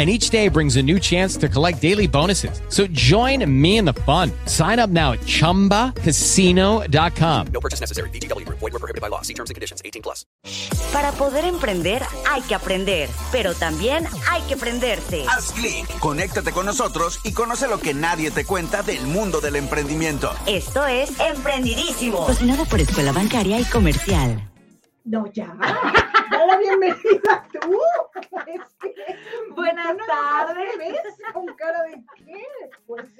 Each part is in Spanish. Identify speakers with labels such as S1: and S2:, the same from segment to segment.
S1: and each day brings a new chance to collect daily bonuses. So join me in the fun. Sign up now at ChumbaCasino.com.
S2: No purchase necessary. BGW. Void were prohibited by law. See terms and conditions. 18 plus.
S3: Para poder emprender hay que aprender, pero también hay que prenderse.
S4: Haz clic, conéctate con nosotros y conoce lo que nadie te cuenta del mundo del emprendimiento.
S3: Esto es Emprendidísimo, cocinado por Escuela Bancaria y Comercial.
S5: No, ya. Da la bienvenida tú. Es que,
S6: Buenas
S5: no,
S6: tardes.
S5: ¿Ves? ¿Con cara de qué? Pues.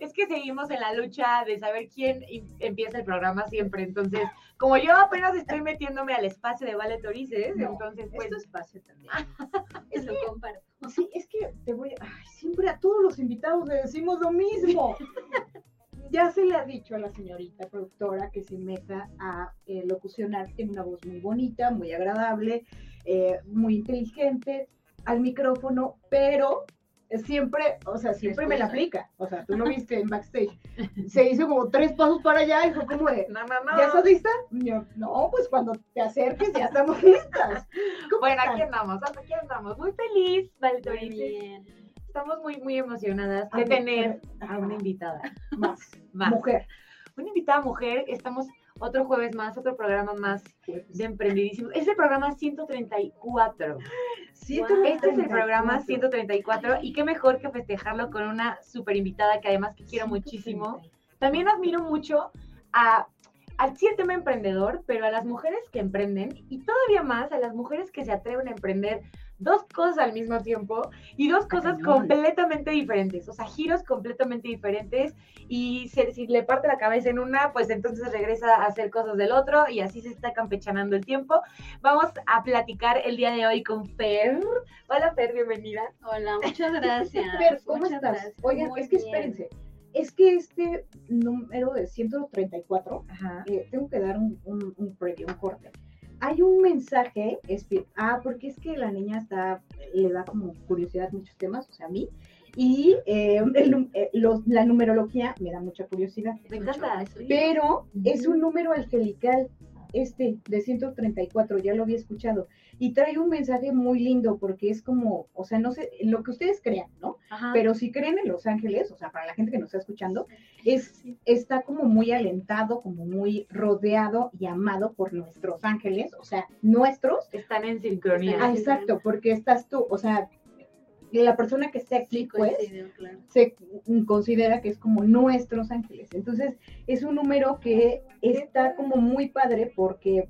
S6: Es que seguimos en la lucha de saber quién empieza el programa siempre. Entonces, como yo apenas estoy metiéndome al espacio de Vale Torices, entonces, pues.
S5: es tu espacio también.
S6: Es
S5: lo
S6: comparto.
S5: Sí, es que te voy a... Ay, siempre a todos los invitados le decimos lo mismo. Ya se le ha dicho a la señorita productora que se meta a eh, locucionar. Tiene una voz muy bonita, muy agradable, eh, muy inteligente al micrófono, pero siempre, o sea, siempre me la aplica. O sea, tú lo viste en backstage. Se hizo como tres pasos para allá y fue como de,
S6: No, no, no.
S5: ¿ya estás lista? Yo, no, pues cuando te acerques ya estamos listas. ¿Cómo
S6: Bueno,
S5: están?
S6: aquí andamos, aquí andamos. Muy feliz, Vale Torices. Estamos muy, muy emocionadas
S5: Ah,
S6: de tener a una invitada.
S5: Más,
S6: Más.
S5: mujer.
S6: Una invitada mujer. Estamos otro jueves más, otro programa más de Emprendidísimos. Es el programa 134. Este es el programa 134 y qué mejor que festejarlo con una super invitada que además que quiero muchísimo. También admiro mucho a, al sí el tema emprendedor, pero a las mujeres que emprenden y todavía más a las mujeres que se atreven a emprender dos cosas al mismo tiempo y dos cosas
S5: cañón.
S6: completamente diferentes, o sea, giros completamente diferentes y se- si le parte la cabeza en una, pues entonces regresa a hacer cosas del otro y así se está campechanando el tiempo. Vamos a platicar el día de hoy con Fer. Hola Fer, bienvenida.
S7: Hola, muchas gracias.
S5: Fer, ¿cómo
S7: muchas
S5: estás?
S7: gracias.
S5: Oigan,
S7: Muy
S5: es que
S7: bien.
S5: espérense. Es que este número de 134,
S6: Ajá.
S5: eh, tengo que dar un, un, un previo, un corte. Hay un mensaje, ah, porque es que la niña está, le da como curiosidad muchos temas, o sea, a mí, y eh, el eh, los- la numerología me da mucha curiosidad.
S6: Me encanta.
S5: Pero es un número angelical, este de 134, ya lo había escuchado. Y trae un mensaje muy lindo porque es como, o sea, no sé, lo que ustedes crean, ¿no?
S6: Ajá.
S5: Pero si creen en Los Ángeles, o sea, para la gente que nos está escuchando, es, está como muy alentado, como muy rodeado y amado por nuestros ángeles, o sea, nuestros.
S6: Están en sincronía.
S5: Ah, exacto, porque estás tú, o sea, la persona que esté aquí, pues,
S7: Coincidió, claro.
S5: se considera que es como nuestros ángeles. Entonces, es un número que está como muy padre porque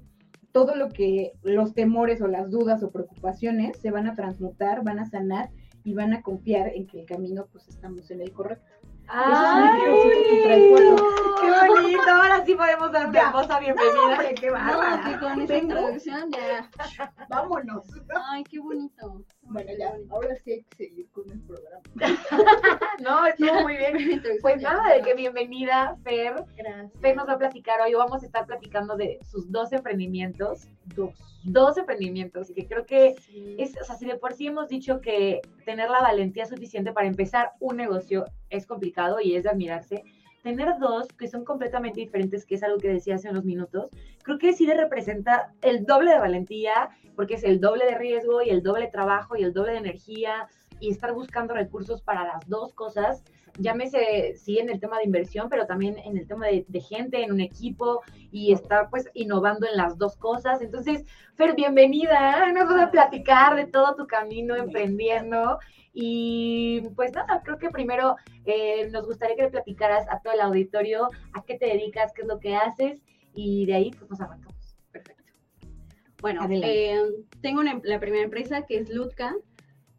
S5: todo lo que los temores o las dudas o preocupaciones se van a transmutar, van a sanar y van a confiar en que el camino pues estamos en el correcto.
S6: ¡Ay!
S5: Eso significa el 134.
S6: ¡Qué bonito! Ahora sí podemos darte hermosa
S5: No,
S6: bienvenida.
S5: hombre, qué
S7: No, que con esa introducción ya.
S5: Vámonos.
S7: Ay, qué bonito.
S5: Bueno, ya, ahora sí hay que seguir con el programa.
S6: No, estuvo muy bien. Pues nada, de que bienvenida, Fer.
S7: Gracias.
S6: Fer nos va a platicar hoy. Vamos a estar platicando de sus dos emprendimientos.
S5: Dos.
S6: Dos emprendimientos. Que creo que
S7: Sí.
S6: es, o sea, si de por sí hemos dicho que tener la valentía suficiente para empezar un negocio es complicado y es de admirarse, tener dos que son completamente diferentes, que es algo que decía hace unos minutos, creo que sí le representa el doble de valentía, porque es el doble de riesgo y el doble de trabajo y el doble de energía y estar buscando recursos para las dos cosas. Llámese, sí, en el tema de inversión, pero también en el tema de, de gente, en un equipo y estar pues innovando en las dos cosas. Entonces, Fer, bienvenida. Nos vas a platicar de todo tu camino emprendiendo. Y pues nada, creo que primero eh, nos gustaría que le platicaras a todo el auditorio a qué te dedicas, qué es lo que haces y de ahí pues nos arrancamos.
S7: Perfecto. Bueno, eh, tengo una em- la primera empresa que es Lutka.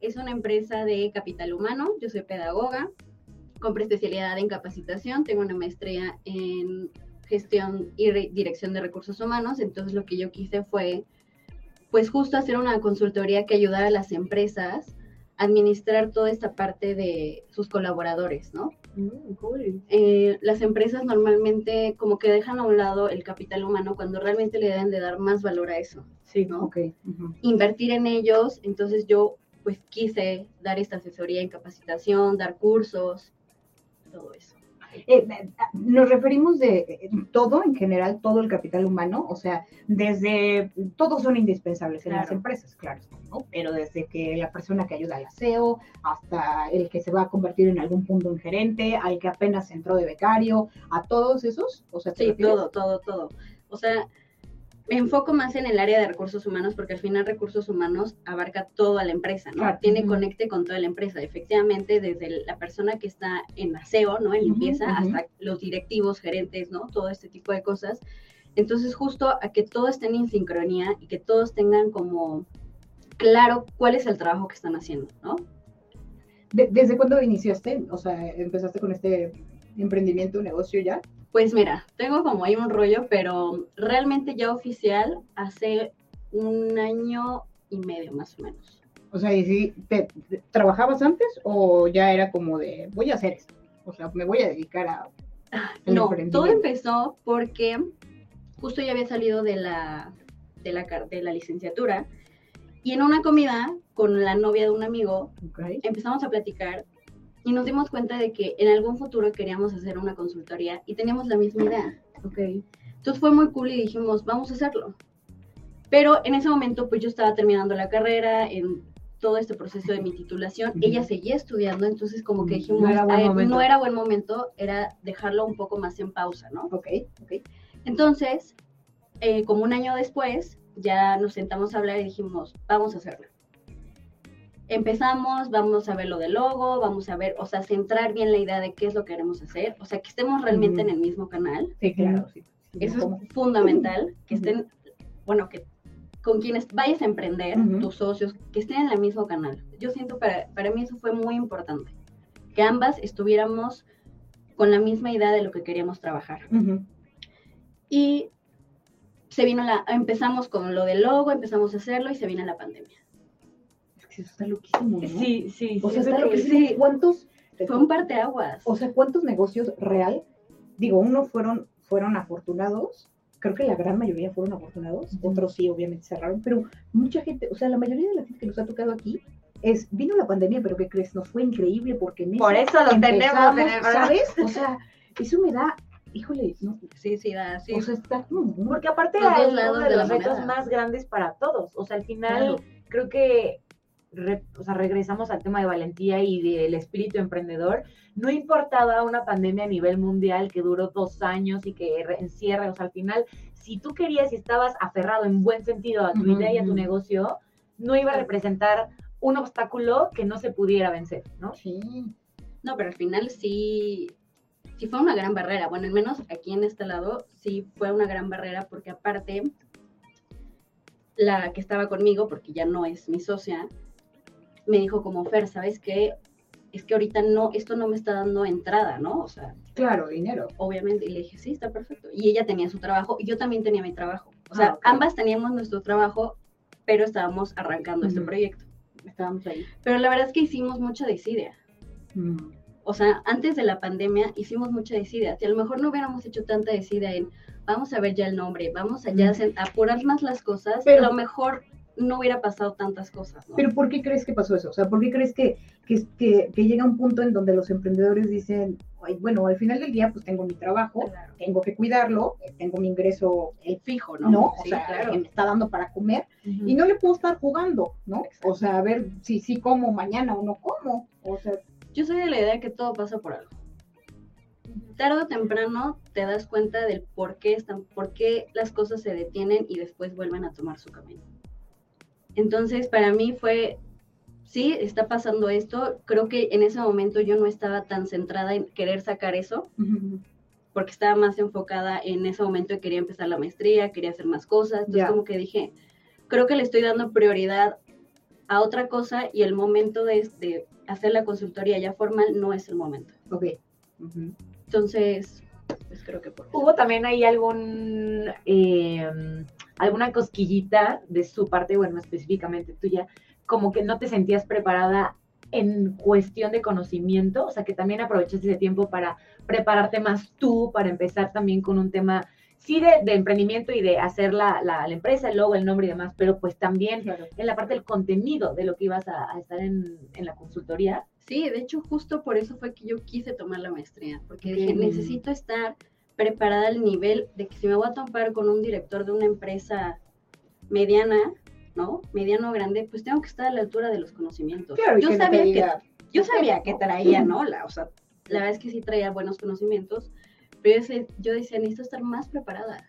S7: Es una empresa de capital humano. Yo soy pedagoga, con especialidad en capacitación. Tengo una maestría en gestión y re- dirección de recursos humanos. Entonces lo que yo quise fue, pues justo hacer una consultoría que ayudara a las empresas a administrar toda esta parte de sus colaboradores, ¿no? eh, las empresas normalmente como que dejan a un lado el capital humano cuando realmente le deben de dar más valor a eso,
S6: Sí,
S7: ¿no?
S5: Ok.
S7: Invertir en ellos, entonces yo pues quise dar esta asesoría en capacitación, dar cursos, todo eso.
S5: Eh, nos referimos de eh, todo en general, todo el capital humano, o sea, desde todos son indispensables en las empresas, claro, ¿no? Pero desde que la persona que ayuda al aseo, hasta el que se va a convertir en algún punto en gerente, al que apenas entró de becario, a todos esos, o sea, ¿te
S7: Sí, todo, todo, todo. O sea, me enfoco más en el área de recursos humanos porque al final recursos humanos abarca toda la empresa, ¿no?
S5: Claro.
S7: Tiene conecte con toda la empresa. Efectivamente, desde la persona que está en aseo, ¿no? En limpieza, hasta los directivos, gerentes, ¿no? Todo este tipo de cosas. Entonces, justo a que todos estén en sincronía y que todos tengan como claro cuál es el trabajo que están haciendo, ¿no?
S5: De- ¿Desde cuándo iniciaste? O sea, empezaste con este emprendimiento, negocio ya.
S7: Pues mira, tengo como ahí un rollo, pero realmente ya oficial hace un año y medio más o menos.
S5: O sea, ¿y si te, te- trabajabas antes o ya era como de voy a hacer esto? O sea, me voy a dedicar a el
S7: No, todo empezó porque justo ya había salido de la, de la, de la licenciatura y en una comida con la novia de un amigo empezamos a platicar y nos dimos cuenta de que en algún futuro queríamos hacer una consultoría y teníamos la misma idea.
S5: Ok.
S7: Entonces fue muy cool y dijimos, vamos a hacerlo. Pero en ese momento, pues yo estaba terminando la carrera, en todo este proceso de mi titulación, ella seguía estudiando, entonces como que dijimos,
S5: no era buen
S7: "Ay,
S5: momento".
S7: no era buen momento, era dejarlo un poco más en pausa, ¿no?
S5: Ok, ok.
S7: Entonces, eh, como un año después, ya nos sentamos a hablar y dijimos, vamos a hacerlo. Empezamos, vamos a ver lo del logo, vamos a ver, o sea, centrar bien la idea de qué es lo que queremos hacer, o sea, que estemos realmente en el mismo canal.
S5: Sí, claro, sí. Sí,
S7: Eso
S5: ¿cómo?
S7: es fundamental, que estén, bueno, que con quienes vayas a emprender, tus socios, que estén en el mismo canal. Yo siento, para, para mí eso fue muy importante, que ambas estuviéramos con la misma idea de lo que queríamos trabajar. Y se vino la, empezamos con lo del logo, empezamos a hacerlo y se vino la pandemia.
S5: Que eso está loquísimo, ¿no?
S6: Sí, sí.
S5: O sea, está loquísimo.
S7: sí.
S5: ¿Cuántos?
S7: Fue un parteaguas.
S5: O sea, ¿cuántos negocios real? Digo, unos fueron, fueron afortunados. Creo que la gran mayoría fueron afortunados. Otros sí, obviamente cerraron. Pero mucha gente, o sea, la mayoría de la gente que nos ha tocado aquí es, vino la pandemia, pero ¿qué crees? Nos fue increíble porque en
S6: Por
S5: eso
S6: lo tenemos.
S5: ¿sabes? O sea, eso me da, híjole, no,
S7: Sí, sí, da, sí.
S5: o sea, está como
S6: Porque aparte es uno de los retos más grandes para todos. O sea, al final
S5: Claro.
S6: creo que re- o sea, regresamos al tema de valentía y del espíritu emprendedor. No importaba una pandemia a nivel mundial que duró dos años y que encierra, o sea, al final, si tú querías y estabas aferrado en buen sentido a tu idea y a tu negocio, no iba a representar un obstáculo que no se pudiera vencer, ¿no?
S5: Sí.
S7: No, pero al final sí, sí fue una gran barrera. Bueno, al menos aquí en este lado sí fue una gran barrera porque aparte la que estaba conmigo, porque ya no es mi socia, me dijo como Fer, ¿sabes qué? Es que ahorita no, esto no me está dando entrada, ¿no? O sea,
S5: Claro, dinero.
S7: obviamente. Y le dije, sí, está perfecto. Y ella tenía su trabajo y yo también tenía mi trabajo. O sea,
S5: Ah, ok.
S7: ambas teníamos nuestro trabajo, pero estábamos arrancando este proyecto.
S5: Estábamos ahí.
S7: Pero la verdad es que hicimos mucha desidia.
S5: Mm.
S7: O sea, antes de la pandemia hicimos mucha desidia. Si a lo mejor no hubiéramos hecho tanta desidia en vamos a ver ya el nombre, vamos a
S5: Mm.
S7: hacer- apurar más las cosas,
S5: Pero-
S7: a lo mejor no hubiera pasado tantas cosas. ¿no?
S5: Pero ¿por qué crees que pasó eso? O sea, ¿por qué crees que, que, que- que llega un punto en donde los emprendedores dicen, "Ay, bueno, al final del día pues tengo mi trabajo,
S7: Claro.
S5: tengo que cuidarlo, tengo mi ingreso, eh,
S7: fijo, ¿no?
S5: ¿no? O sea,
S7: claro.
S5: que me está dando para comer y no le puedo estar jugando, ¿no? O sea, a ver si sí como mañana o no como. O sea,
S7: Yo soy de la idea que todo pasa por algo. Tarde o temprano te das cuenta del por qué están, por qué las cosas se detienen y después vuelven a tomar su camino. Entonces, para mí fue, sí, está pasando esto. Creo que en ese momento yo no estaba tan centrada en querer sacar eso. porque estaba más enfocada en ese momento y quería empezar la maestría, quería hacer más cosas. Entonces como que dije, creo que le estoy dando prioridad a otra cosa y el momento de, de hacer la consultoría ya formal no es el momento.
S5: Ok.
S7: Entonces, pues creo que por eso.
S6: ¿Hubo también ahí algún eh, alguna cosquillita de su parte, bueno, específicamente tuya, como que no te sentías preparada en cuestión de conocimiento? O sea, que también aprovechaste ese tiempo para prepararte más tú, para empezar también con un tema, sí, de, de emprendimiento y de hacer la, la, la empresa, el logo, el nombre y demás, pero pues también
S5: Claro.
S6: en la parte del contenido de lo que ibas a, a estar en, en la consultoría.
S7: Sí, de hecho justo por eso fue que yo quise tomar la maestría, porque
S6: Ok.
S7: dije, necesito estar preparada al nivel de que si me voy a topar con un director de una empresa mediana, ¿no? Mediano o grande, pues tengo que estar a la altura de los conocimientos.
S5: Claro,
S7: yo
S5: que no te
S7: sabía que yo sabía que traía, ¿no? La, o sea, la verdad es que sí traía buenos conocimientos, pero yo, yo decía, necesito estar más preparada.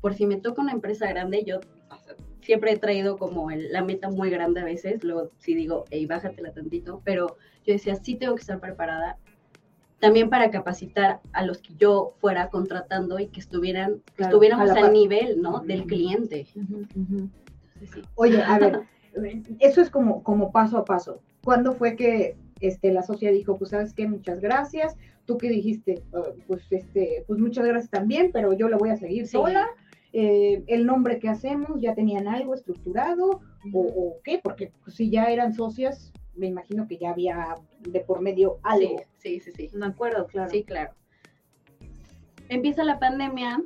S7: Por si me toca una empresa grande, yo o sea, siempre he traído como el- la meta muy grande a veces, luego sí digo, hey, bájatela tantito, pero yo decía, sí tengo que estar preparada. También para capacitar a los que yo fuera contratando y que estuvieran, que
S5: Claro,
S7: estuviéramos
S5: a la
S7: al nivel, ¿no? Del cliente. Entonces, sí.
S5: Oye, a ver, eso es como, como paso a paso. ¿Cuándo fue que este, la sociedad dijo, pues sabes qué, muchas gracias? Tú que dijiste, "Ah, pues este, pues muchas gracias también, pero yo la voy a seguir
S7: Sí.
S5: sola. Eh, el nombre que hacemos, ya tenían algo estructurado o, o qué, porque pues, si ya eran socias, me imagino que ya había de por medio algo.
S7: Sí, sí, sí. sí.
S6: Me acuerdo, claro.
S7: Sí, claro. Empieza la pandemia.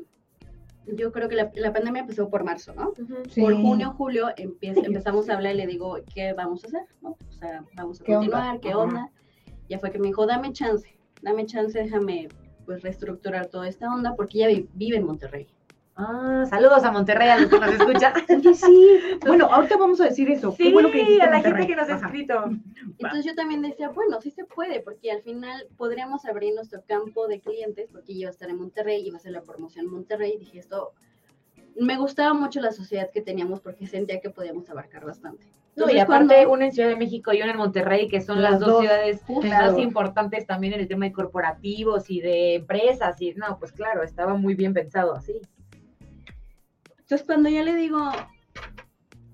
S7: Yo creo que la, la pandemia empezó por marzo, ¿no?
S5: Sí.
S7: Por junio, julio empieza, empezamos a hablar y le digo, ¿qué vamos a hacer? ¿no? O sea, vamos a
S5: ¿Qué onda?
S7: continuar, ¿qué onda? Ya fue que me dijo, dame chance, dame chance, déjame pues reestructurar toda esta onda porque ella vi- vive en Monterrey.
S6: Ah, saludos a Monterrey, a los que nos escuchan.
S5: Oye, sí. Bueno, ahorita vamos a decir eso.
S6: Sí,
S5: Qué bueno que dijiste
S6: a la
S5: Monterrey.
S6: gente que nos ha
S5: Ajá.
S6: escrito.
S7: Entonces yo también decía, bueno, sí se puede, porque al final podríamos abrir nuestro campo de clientes, porque yo iba a estar en Monterrey, iba a hacer la promoción en Monterrey, y dije esto, me gustaba mucho la sociedad que teníamos porque sentía que podíamos abarcar bastante.
S6: No, y
S7: Entonces,
S6: aparte,
S7: cuando-
S6: una en Ciudad de México y una en Monterrey, que son
S5: Las
S6: las, dos,
S5: dos,
S6: ciudades
S5: claro.
S6: más importantes también en el tema de corporativos y de empresas. Y no, pues claro, estaba muy bien pensado así.
S7: Entonces cuando yo le digo,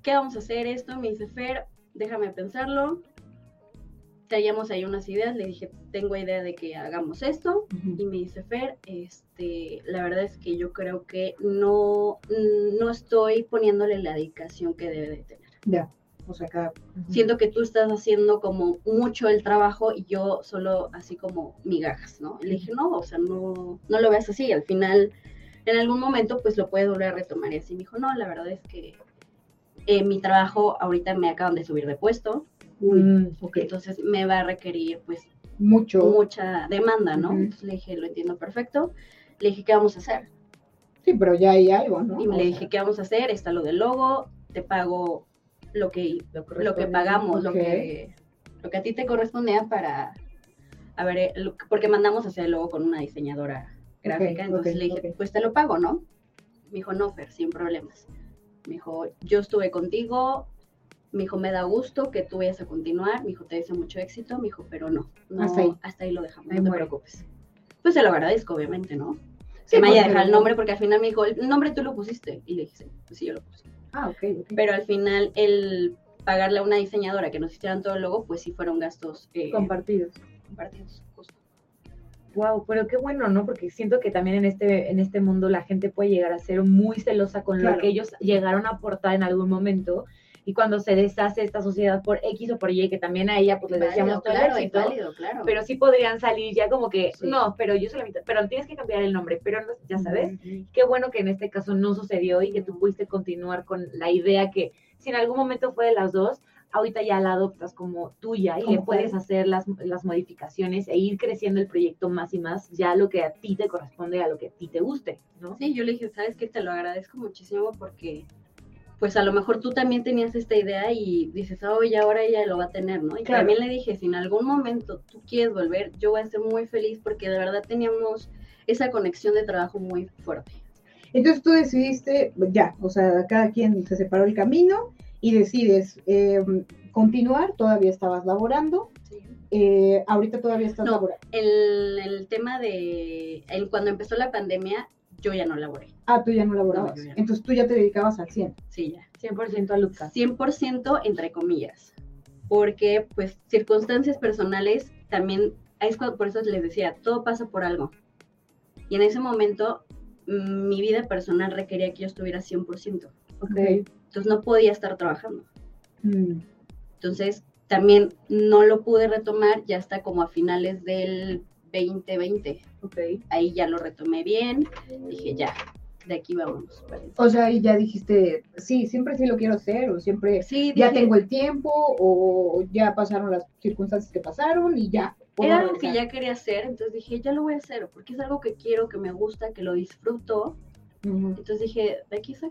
S7: ¿qué vamos a hacer esto? Me dice, Fer, déjame pensarlo. Traíamos ahí unas ideas, le dije, tengo idea de que hagamos esto. Y me dice, Fer, este, la verdad es que yo creo que no, no estoy poniéndole la dedicación que debe de tener.
S5: Ya. O sea, acá.
S7: Siento que tú estás haciendo como mucho el trabajo y yo solo así como migajas, ¿no? Y le dije, no, o sea, no, no lo veas así. Al final, en algún momento, pues lo puedes volver a retomar. Y así me dijo, no, la verdad es que eh, mi trabajo ahorita me acaban de subir de puesto,
S6: Mm,
S5: ok.
S7: entonces me va a requerir pues
S5: Mucho.
S7: mucha demanda, ¿no? Entonces le dije, lo entiendo perfecto. Le dije, ¿qué vamos a hacer?
S5: Sí, pero ya hay algo, ¿no?
S7: Y
S5: O
S7: le
S5: sea,
S7: dije, ¿qué vamos a hacer? Está lo del logo, te pago lo que, lo, que pagamos, lo, que, lo que a ti te correspondía para, a ver, eh, lo- porque mandamos a hacer el logo con una diseñadora gráfica, entonces le dije, pues te lo pago, ¿no? Me dijo, no, Fer, sin problemas. Me dijo, yo estuve contigo, me dijo, me da gusto que tú vayas a continuar, me dijo, te deseo mucho éxito, me dijo, pero no, no
S5: Hasta ahí.
S7: hasta ahí lo dejamos, no te preocupes. Pues se lo agradezco, obviamente, ¿no?
S5: Sí,
S7: que me haya dejado el nombre, porque al final me dijo, el nombre tú lo pusiste. Y le dije, sí, pues sí, yo lo puse.
S5: Ah, ok, ok.
S7: Pero al final, el pagarle a una diseñadora que nos hicieran todo el logo, pues sí fueron gastos eh,
S6: Compartidos.
S7: compartidos. justo.
S6: Wow, pero qué bueno, ¿no? Porque siento que también en este, en este mundo la gente puede llegar a ser muy celosa con
S5: Claro.
S6: lo que ellos llegaron a aportar en algún momento. Y cuando se deshace esta sociedad por X o por Y, que también a ella pues le deseamos
S7: Válido,
S6: todo el
S7: claro, es
S6: éxito,
S7: válido, claro.
S6: pero sí podrían salir ya como que,
S7: Sí.
S6: no, pero yo soy la mitad, pero tienes que cambiar el nombre, pero no- ya sabes. Qué bueno que en este caso no sucedió y que tú pudiste continuar con la idea que si en algún momento fue de las dos, ahorita ya la adoptas como tuya y le puedes
S5: tal.
S6: hacer las, las modificaciones e ir creciendo el proyecto más y más, ya lo que a ti te corresponde, a lo que a ti te guste, ¿no?
S7: Sí, yo le dije, sabes que te lo agradezco muchísimo porque, pues a lo mejor tú también tenías esta idea y dices, oh, y ahora ella lo va a tener, ¿no? Y
S5: Claro.
S7: también le dije, si en algún momento tú quieres volver, yo voy a ser muy feliz porque de verdad teníamos esa conexión de trabajo muy fuerte.
S5: Entonces tú decidiste, ya, o sea, cada quien se separó el camino y decides eh, continuar, todavía estabas laborando,
S7: Sí.
S5: eh, ahorita todavía estás
S7: No.
S5: laborando.
S7: El, el tema de el- cuando empezó la pandemia, yo ya no laboré.
S5: Ah, tú ya no laborabas,
S7: No, ya no.
S5: entonces tú ya te dedicabas al 100.
S7: Sí, ya.
S6: 100% a Lucas.
S7: 100% entre comillas, porque pues circunstancias personales también, es cuando- por eso les decía, todo pasa por algo. Y en ese momento mm, mi vida personal requería que yo estuviera 100%,
S5: Ok.
S7: entonces no podía estar trabajando.
S5: Mm,
S7: Entonces también no lo pude retomar ya hasta como a finales del 2020.
S5: ok.
S7: Ahí ya lo retomé bien, dije ya, de aquí vamos.
S5: O sea, y ya dijiste, sí, siempre sí lo quiero hacer, o siempre
S7: Sí,
S5: ya
S7: dije,
S5: tengo el tiempo, o ya pasaron las circunstancias que pasaron y ya.
S7: Era algo que ya quería hacer, entonces dije, ya lo voy a hacer, porque es algo que quiero, que me gusta, que lo disfruto. Entonces dije, de aquí soy.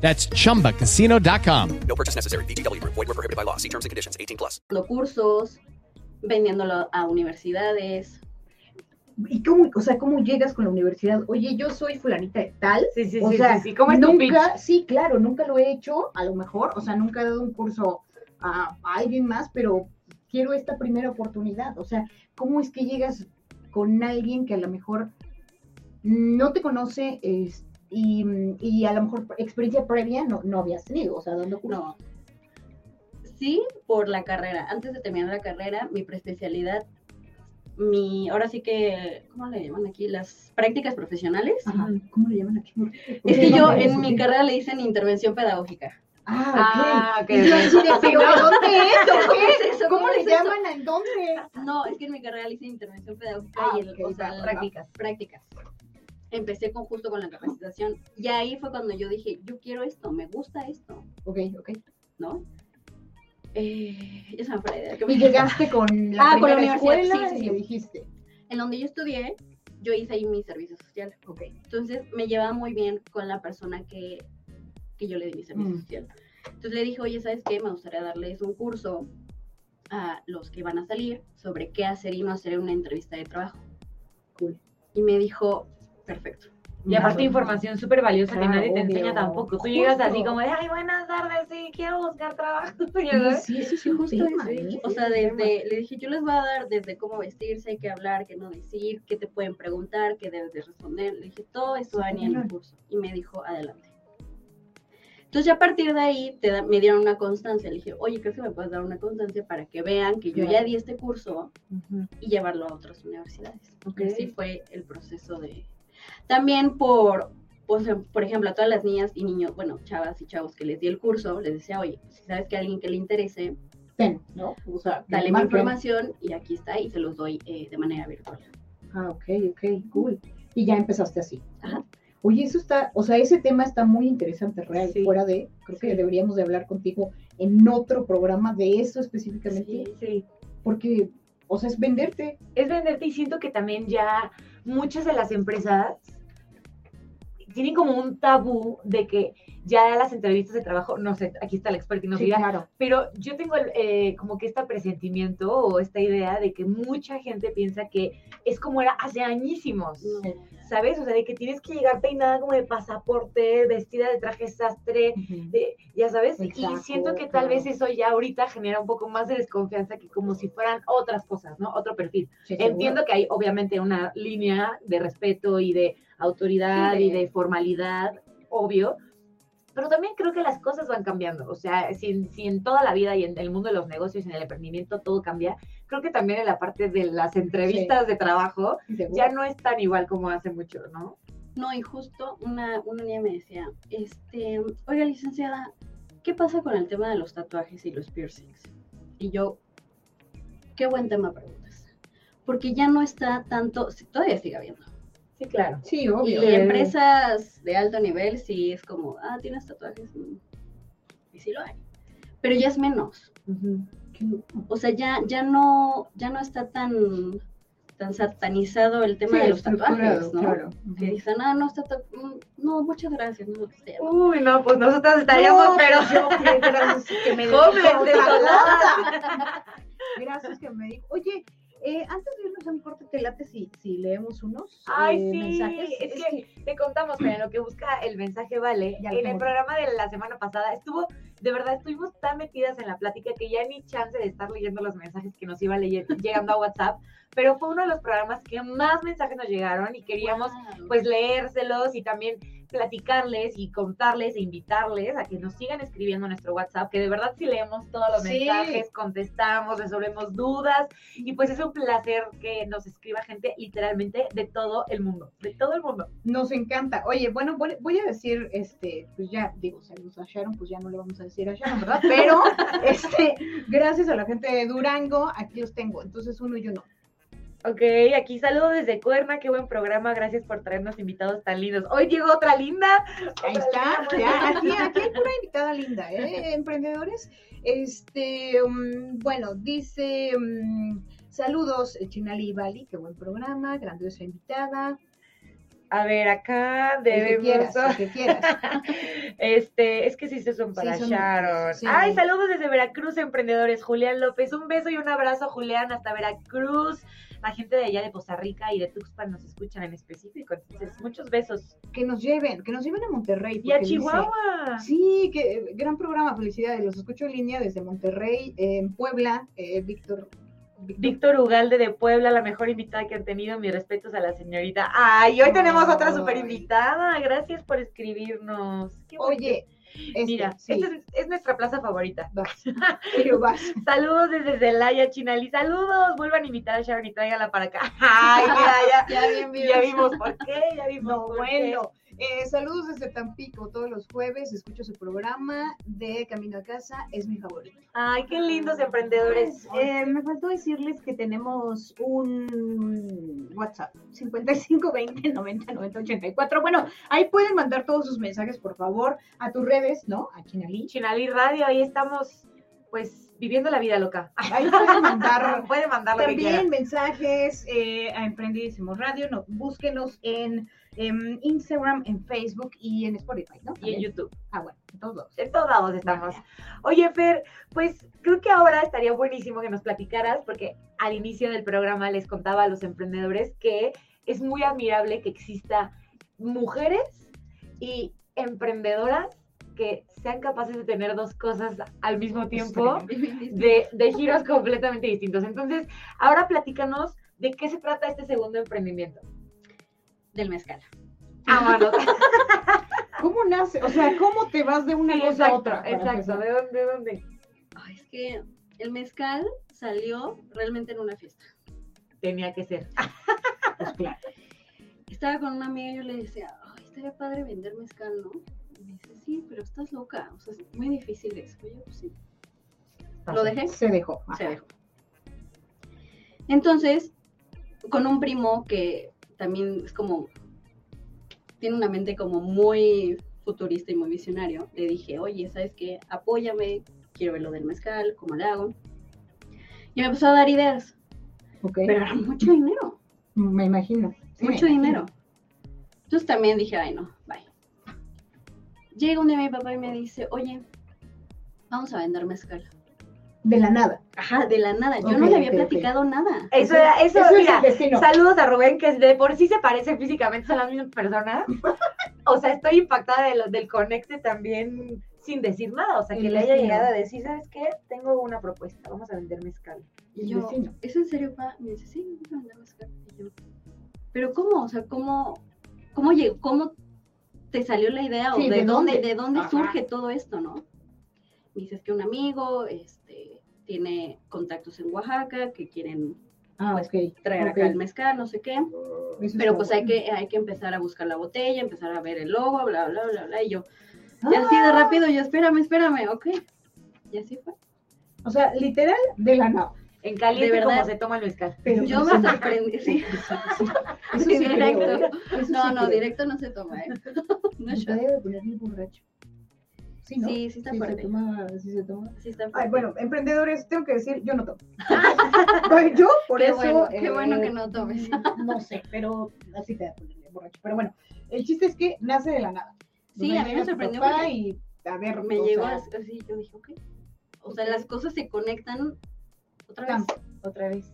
S1: That's chumbacasino.com.
S2: No purchase necessary. VGW Group. Void were prohibited by law. See terms and conditions. 18 plus.
S7: cursos, vendiéndolo a universidades.
S5: ¿Y cómo, o sea, cómo llegas con la universidad? Oye, yo soy fulanita de tal.
S6: Sí, sí,
S5: o
S6: sí,
S5: sea,
S6: sí, sí. ¿Cómo es tu
S5: nunca,
S6: pitch?
S5: sí, claro, nunca lo he hecho, a lo mejor, o sea, nunca he dado un curso a, a alguien más, pero quiero esta primera oportunidad. O sea, ¿cómo es que llegas con alguien que a lo mejor no te conoce es- y, y a lo mejor experiencia previa no, no habías tenido, o sea, dando cursos?
S7: No. Sí, por la carrera. Antes de terminar la carrera, mi preespecialidad, mi, ahora sí que, ¿cómo le llaman aquí? Las prácticas profesionales.
S5: Ajá, ¿cómo le llaman aquí?
S7: Es que yo en mi carrera le dicen intervención pedagógica.
S5: Ah, ok.
S6: Ah, ok,
S5: Y yo
S6: ok.
S5: así de, ¿pero
S6: no.
S5: dónde es? ¿O
S7: ¿Cómo
S5: qué?
S7: es eso?
S5: ¿Cómo
S7: ¿Cómo
S5: le llaman? ¿En dónde?
S7: No, es que en mi carrera le dicen intervención pedagógica
S5: Ah,
S7: y el, o sea,
S6: prácticas.
S7: prácticas. Empecé con justo con la capacitación y ahí fue cuando yo dije, yo quiero esto, me gusta esto,
S5: Ok, ok.
S7: ¿no? Eh, ya se me fue la idea. ¿Qué me
S5: Y llegaste con la
S7: Ah, con la universidad,
S5: escuela
S7: sí, sí, sí.
S5: dijiste.
S7: En donde yo estudié, yo hice ahí mi servicio social.
S5: Ok.
S7: Entonces me llevaba muy bien con la persona que, que yo le di mi servicio
S5: Mm.
S7: social. Entonces le dije, oye, ¿sabes qué? Me gustaría darles un curso a los que van a salir sobre qué hacer y no hacer en una entrevista de trabajo.
S5: Cool.
S7: Y me dijo, perfecto.
S6: Y aparte información súper valiosa que nadie te
S5: obvio.
S6: enseña tampoco. Tú llegas así como de, ay, buenas tardes, sí, quiero buscar trabajo.
S5: Sí, sí, sí,
S7: Justo
S5: tema,
S7: eso.
S5: ¿eh?
S7: O sea, desde, le dije, yo les voy a dar desde cómo vestirse, qué hablar, qué no decir, qué te pueden preguntar, qué debes de responder. Le dije, todo a venir en el curso. Y me dijo, adelante. Entonces ya a partir de ahí te da- me dieron una constancia. Le dije, oye, ¿crees que me puedes dar una constancia para que vean que yo ya di este curso y llevarlo a otras universidades?
S6: Ok.
S7: Así fue el proceso de... También por, pues, em, por ejemplo, a todas las niñas y niños, bueno, chavas y chavos que les di el curso, les decía, oye, si sabes que a alguien que le interese,
S5: Ten, ¿no? O sea,
S7: dale mi información y aquí está y se los doy eh, de manera virtual.
S5: Ah, ok, ok, cool. Y ya empezaste así.
S7: Ajá.
S5: Oye, eso está, o sea, ese tema está muy interesante, real,
S6: Sí.
S5: fuera de, creo que deberíamos de hablar contigo en otro programa de eso específicamente,
S6: Sí, sí.
S5: porque, o sea, es venderte.
S6: es venderte y siento que también ya muchas de las empresas tienen como un tabú de que ya las entrevistas de trabajo, no sé, aquí está el experto y nos
S5: Sí,
S6: dirá,
S5: claro.
S6: pero yo tengo el, eh, como que este presentimiento o esta idea de que mucha gente piensa que es como era hace añísimos. ¿sabes? O sea, de que tienes que llegar peinada como de pasaporte, vestida de traje sastre, de- ya sabes,
S5: Exacto,
S6: y siento que tal
S5: claro.
S6: vez eso ya ahorita genera un poco más de desconfianza que como si fueran otras cosas, ¿no? Otro perfil.
S5: Sí, seguro.
S6: Entiendo que hay obviamente una línea de respeto y de autoridad
S7: Sí, de-
S6: y de formalidad, obvio, pero también creo que las cosas van cambiando. O sea, si, en- si en toda la vida y en el mundo de los negocios y en el emprendimiento todo cambia, creo que también en la parte de las entrevistas de trabajo
S5: Sí, seguro.
S6: ya no es tan igual como hace mucho, ¿no?
S7: No, y justo una, una niña me decía, este, oiga, licenciada, ¿qué pasa con el tema de los tatuajes y los piercings? Y yo, qué buen tema preguntas. Porque ya no está tanto, sí, todavía sigue habiendo.
S6: Sí, claro.
S5: Sí,
S7: Y
S5: obvio.
S7: empresas de alto nivel sí es como, ah, tienes tatuajes. Mm. Y sí lo hay. Pero ya es menos. O sea, ya, ya no, ya no está tan, tan satanizado el tema
S5: Sí,
S7: de los tatuajes, ¿no?
S5: claro.
S7: Que dicen, ah, no está mm, no, muchas gracias, no,
S6: Uy, no, pues nosotras estaríamos,
S5: No,
S6: pero
S5: yo que me cosa. Gracias que me dijo. Oye, eh, antes de irnos a un corte, te late si, si leemos unos
S6: Ay,
S5: eh,
S6: sí,
S5: mensajes.
S6: es que te contamos que en lo que busca el mensaje vale,
S5: Ya
S6: en el programa de la semana pasada estuvo, de verdad, estuvimos tan metidas en la plática que ya ni chance de estar leyendo los mensajes que nos iba leyendo, llegando a WhatsApp, pero fue uno de los programas que más mensajes nos llegaron y queríamos
S7: wow.
S6: pues leérselos y también platicarles y contarles e invitarles a que nos sigan escribiendo a nuestro WhatsApp, que de verdad si leemos todos los
S5: Sí.
S6: mensajes, contestamos, resolvemos dudas y pues es un placer que nos escriba gente literalmente de todo el mundo, de todo el mundo.
S5: Nos encanta. Oye, bueno, voy, voy a decir, este, pues ya, digo, a Sharon, pues ya no le vamos a Pero, este, gracias a la gente de Durango, aquí los tengo. Entonces, uno y uno.
S6: Ok, aquí saludo desde Cuerna, qué buen programa, gracias por traernos invitados tan lindos. Hoy llegó otra linda.
S5: Ahí está, ya, aquí, aquí hay pura invitada linda, ¿eh? Emprendedores. Este, mm, bueno, dice, mm, saludos, Chinali y Bali, qué buen programa, grandiosa invitada.
S6: A ver, acá
S5: El que
S6: debemos...
S5: quieras, el que quieras.
S6: Este, es que sí se son para
S5: Sí, son-
S6: Sharon.
S5: sí.
S6: Ay, saludos desde Veracruz, emprendedores. Julián López, un beso y un abrazo, Julián, hasta Veracruz. La gente de allá de Poza Rica y de Tuxpan nos escuchan en específico. Entonces, muchos besos.
S5: Que nos lleven, que nos lleven a Monterrey.
S6: Y a
S5: dice-
S6: Chihuahua.
S5: Sí, que eh, gran programa, felicidades. Los escucho en línea desde Monterrey, en Puebla, eh, Víctor. Víctor.
S6: Ugalde de Puebla, la mejor invitada que han tenido. Mis respetos a la señorita. Ay, hoy tenemos otra super invitada. Gracias por escribirnos. Qué.
S5: Oye, este,
S6: Mira,
S5: sí,
S6: esta es, es nuestra plaza favorita.
S5: vas. Pero vas.
S6: Saludos desde Celaya, Chinali. Saludos. Vuelvan a invitar a Sharon y tráigala para acá. Ay, mira, ya,
S7: Ya bien vimos.
S6: ya vimos por qué, ya vimos
S5: No,
S6: por
S5: bueno. Eh, saludos desde Tampico, todos los jueves escucho su programa de Camino a Casa, es mi favorito.
S6: Ay, qué lindos emprendedores.
S5: Eh, me faltó decirles que tenemos un WhatsApp, 5520 90 90 84. Bueno, ahí pueden mandar todos sus mensajes, por favor, a tus redes, ¿no? A Chinalí.
S6: Chinali Radio, ahí estamos, pues, viviendo la vida loca.
S5: Ahí pueden mandar
S6: Puede mandar.
S5: También mensajes eh, a Emprendidísimos Radio, no, búsquenos en, em, Instagram, en Facebook y en Spotify, ¿no?
S6: Y en. YouTube.
S5: Ah, bueno, en todos lados.
S6: En todos lados estamos. Oye, Fer, pues creo que ahora estaría buenísimo que nos platicaras, porque al inicio del programa les contaba a los emprendedores que es muy admirable que exista mujeres y emprendedoras que sean capaces de tener dos cosas al mismo tiempo de, de giros completamente distintos. Entonces, ahora platícanos de qué se trata este segundo emprendimiento.
S7: Del mezcal.
S6: Vámonos.
S5: ¿Cómo nace? O sea, ¿cómo te vas de una
S6: Sí,
S5: cosa a otra?
S6: exacto. ¿De dónde? ¿De dónde?
S7: Ay, es que el mezcal salió realmente en una fiesta.
S6: Tenía que ser.
S5: Pues claro.
S7: Estaba con una amiga y yo le decía, ay, estaría padre vender mezcal, ¿no? Y me dice, sí, pero estás loca, o sea, es muy difícil eso. Y yo, pues sí. Lo dejé,
S5: Se dejó.
S7: se
S5: ajá.
S7: dejó. Entonces, con un primo que también es como, tiene una mente como muy futurista y muy visionario, le dije, oye, ¿sabes qué? Apóyame, quiero ver lo del mezcal, ¿cómo le hago? Y me empezó a dar ideas,
S5: Ok.
S7: pero era mucho dinero,
S5: me imagino. Sí, me
S7: mucho
S5: imagino.
S7: dinero. Entonces también dije, ay no, bye. Llega un día mi papá y me dice, oye, vamos a vender mezcal.
S5: De la nada.
S7: Ajá, de la nada, yo no le había platicado nada.
S6: Eso, era- eso,
S5: Eso es el
S6: saludos a Rubén, que de por sí se parecen físicamente, son las mismas personas. O sea, estoy impactada de lo- del conecte también sin decir nada. O sea, que
S5: El
S6: le haya
S5: destino.
S6: llegado a decir, ¿sabes qué? Tengo una propuesta, vamos a vender mezcal.
S7: Y
S5: El
S7: yo,
S5: vecino.
S7: ¿es en serio, pa? Me dice, sí, vamos a vender mezcal. Y yo, ¿pero cómo? O sea, ¿cómo, cómo llegó, cómo te salió la idea?
S5: Sí,
S7: ¿O de,
S5: ¿de
S7: dónde,
S5: dónde?
S7: de dónde
S5: Ajá.
S7: surge todo esto, no? Me dices que un amigo, este, tiene contactos en Oaxaca, que quieren
S5: Ah,
S7: pues, traer
S5: ok.
S7: acá el mezcal, no sé qué.
S5: Eso
S7: Pero pues hay que, hay que empezar a buscar la botella, empezar a ver el logo, bla, bla, bla, bla. Y yo,
S5: Ah,
S7: y así de rápido, yo, espérame, espérame, ok. Y así fue.
S5: O sea, literal, de la nada.
S6: En caliente,
S7: De verdad.
S6: como se toma el mezcal.
S5: Pero
S7: Yo me sorprendí, sí.
S5: Eso
S7: Sí,
S5: sí creo,
S7: directo.
S5: ¿eh? Eso
S7: No,
S5: sí
S7: no,
S5: creo.
S7: directo no se toma, ¿eh? No
S5: debe poner muy borracho. Sí, ¿no?
S7: Sí, sí está
S5: se
S7: fuerte.
S5: toma, sí se toma.
S7: Sí está
S5: Ay,
S7: fuerte.
S5: bueno, emprendedores, tengo que decir, yo no tomo. Bueno, yo, por
S7: Qué
S5: eso.
S7: bueno, qué bueno
S5: eh,
S7: que no tomes.
S5: No sé, pero así te da borracho. Pero bueno, el chiste es que nace de la nada.
S7: Sí, a mí me sorprendió porque
S5: y a ver,
S7: me llegó
S5: sea,
S7: así, yo dije, ok. O sea, las cosas se conectan otra vez.
S5: tanto.
S6: Otra vez.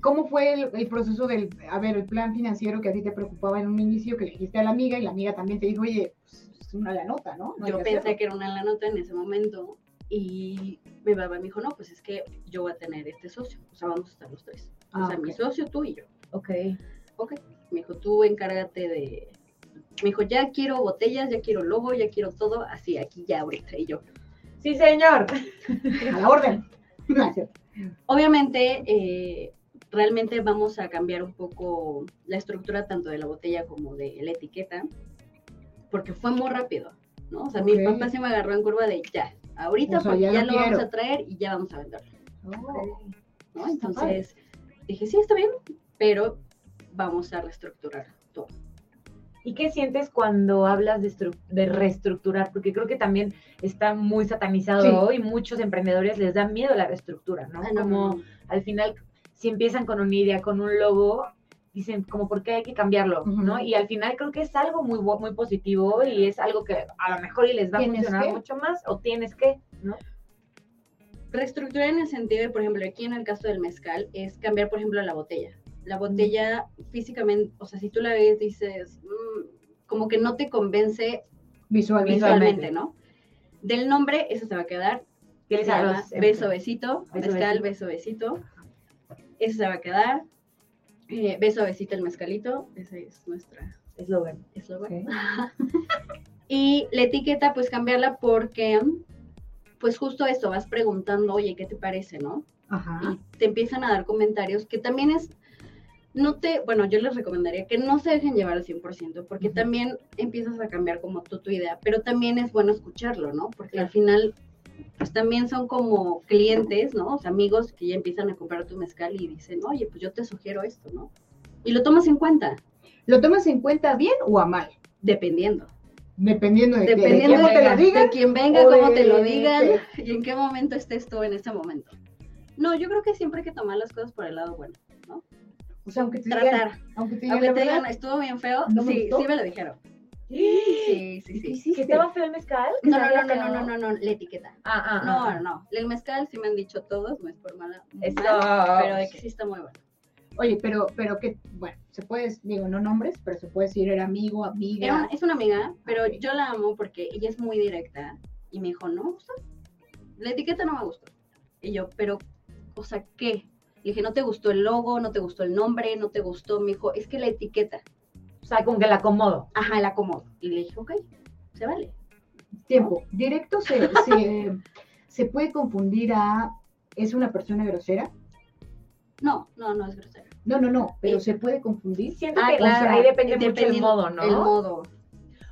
S5: ¿Cómo fue el, el proceso del, a ver, el plan financiero que a ti te preocupaba en un inicio, que le dijiste a la amiga y la amiga también te dijo, oye, pues, es una la nota, ¿no?
S7: Yo
S5: que
S7: pensé
S5: hacerlo.
S7: que era una la nota en ese momento y mi papá me dijo, no, pues es que yo voy a tener este socio, o sea, vamos a estar los tres.
S5: Ah,
S7: o sea, mi socio, tú y yo.
S6: Ok.
S7: Ok. Me dijo, tú encárgate de... Me dijo, ya quiero botellas, ya quiero logo, ya quiero todo, así, aquí ya ahorita. Y yo,
S6: Sí, señor.
S5: A la orden. Cierto.
S7: obviamente, eh, realmente vamos a cambiar un poco la estructura tanto de la botella como de la etiqueta, porque fue muy rápido, ¿no? O sea, mi papá se me agarró en curva de ya, ahorita
S5: O sea,
S7: porque
S5: ya
S7: ya,
S5: lo
S7: lo vamos a traer y ya vamos a venderlo,
S5: Oh,
S7: Entonces, dije, sí, está bien, pero vamos a reestructurar todo.
S6: ¿Y qué sientes cuando hablas de, estru- de reestructurar? Porque creo que también está muy satanizado
S5: Sí.
S6: hoy. Muchos emprendedores les da miedo la reestructura, ¿no?
S7: Ah, no,
S6: como
S7: no.
S6: al final, si empiezan con una idea, con un logo, dicen como, ¿por qué hay que cambiarlo? ¿no? Y al final creo que es algo muy, muy positivo y es algo que a lo mejor y les va a
S5: ¿Tienes
S6: funcionar
S5: que?
S6: mucho más o tienes que, ¿no?
S7: Reestructurar en el sentido de, por ejemplo, aquí en el caso del mezcal, es cambiar, por ejemplo, la botella. La botella físicamente, o sea, si tú la ves, dices, "Mm", como que no te convence
S5: Visualmente.
S7: visualmente, ¿no? Del nombre, eso se va a quedar. Se
S6: Tienes a
S7: llama beso, besito,
S6: Beso,
S7: mezcal,
S6: besito.
S7: beso, besito. Eso se va a quedar. Eh, beso, besito, el mezcalito. Ese es nuestra
S6: eslogan.
S7: eslogan. Y la etiqueta, pues cambiarla porque, pues justo eso, vas preguntando, oye, ¿qué te parece, no?
S5: Ajá.
S7: y te empiezan a dar comentarios que también es, no te, bueno, yo les recomendaría que no se dejen llevar al 100%, porque también empiezas a cambiar como tú tu idea, pero también es bueno escucharlo, ¿no? Porque
S5: Claro.
S7: al final, pues también son como clientes, ¿no? O sea, amigos que ya empiezan a comprar tu mezcal y dicen, oye, pues yo te sugiero esto, ¿no? Y lo tomas en cuenta,
S5: ¿Lo tomas en cuenta bien o a mal?
S7: dependiendo.
S5: Dependiendo de, de
S7: Dependiendo
S5: cómo
S7: de,
S5: te lo digan.
S7: de quién venga, cómo
S5: de-
S7: te lo digan
S5: de-
S7: y en qué momento estés tú en ese momento. No, yo creo que siempre hay que tomar las cosas por el lado bueno.
S5: O sea, aunque te digan,
S7: Tratar.
S5: aunque te digan
S7: Aunque te digan, estuvo bien feo,
S5: ¿No
S7: sí, sí me lo dijeron. Sí, sí, sí.
S6: ¿Que estaba feo el mezcal? ¿Que
S7: No, no, no, no, no, no, no, la etiqueta.
S6: Ah, ah,
S7: No,
S6: ah.
S7: no, el mezcal sí me han dicho todos, no es por mala, mal, pero de que sí está muy bueno.
S5: Oye, pero, pero que, bueno, se puede, digo, no nombres, pero se puede decir, era amigo, amiga.
S7: Era una- es una amiga, pero yo la amo porque ella es muy directa y me dijo, no me gustó. La etiqueta no me gustó. Y yo, pero, o sea, ¿qué? Le dije, no te gustó el logo, no te gustó el nombre, no te gustó. Me dijo, es que la etiqueta.
S6: Sea, como que la acomodo.
S7: Ajá, el acomodo. Y le dije, ok, se vale.
S5: Tiempo. Directo se, se, se puede confundir a, ¿es una persona grosera?
S7: No, no, no es grosero.
S5: No, no, no, pero
S7: Eh,
S5: se puede confundir.
S6: Siento
S7: Ah,
S6: que
S7: claro,
S6: o sea, ahí depende mucho el
S7: dependiendo
S6: modo, ¿no?
S7: El modo.
S6: O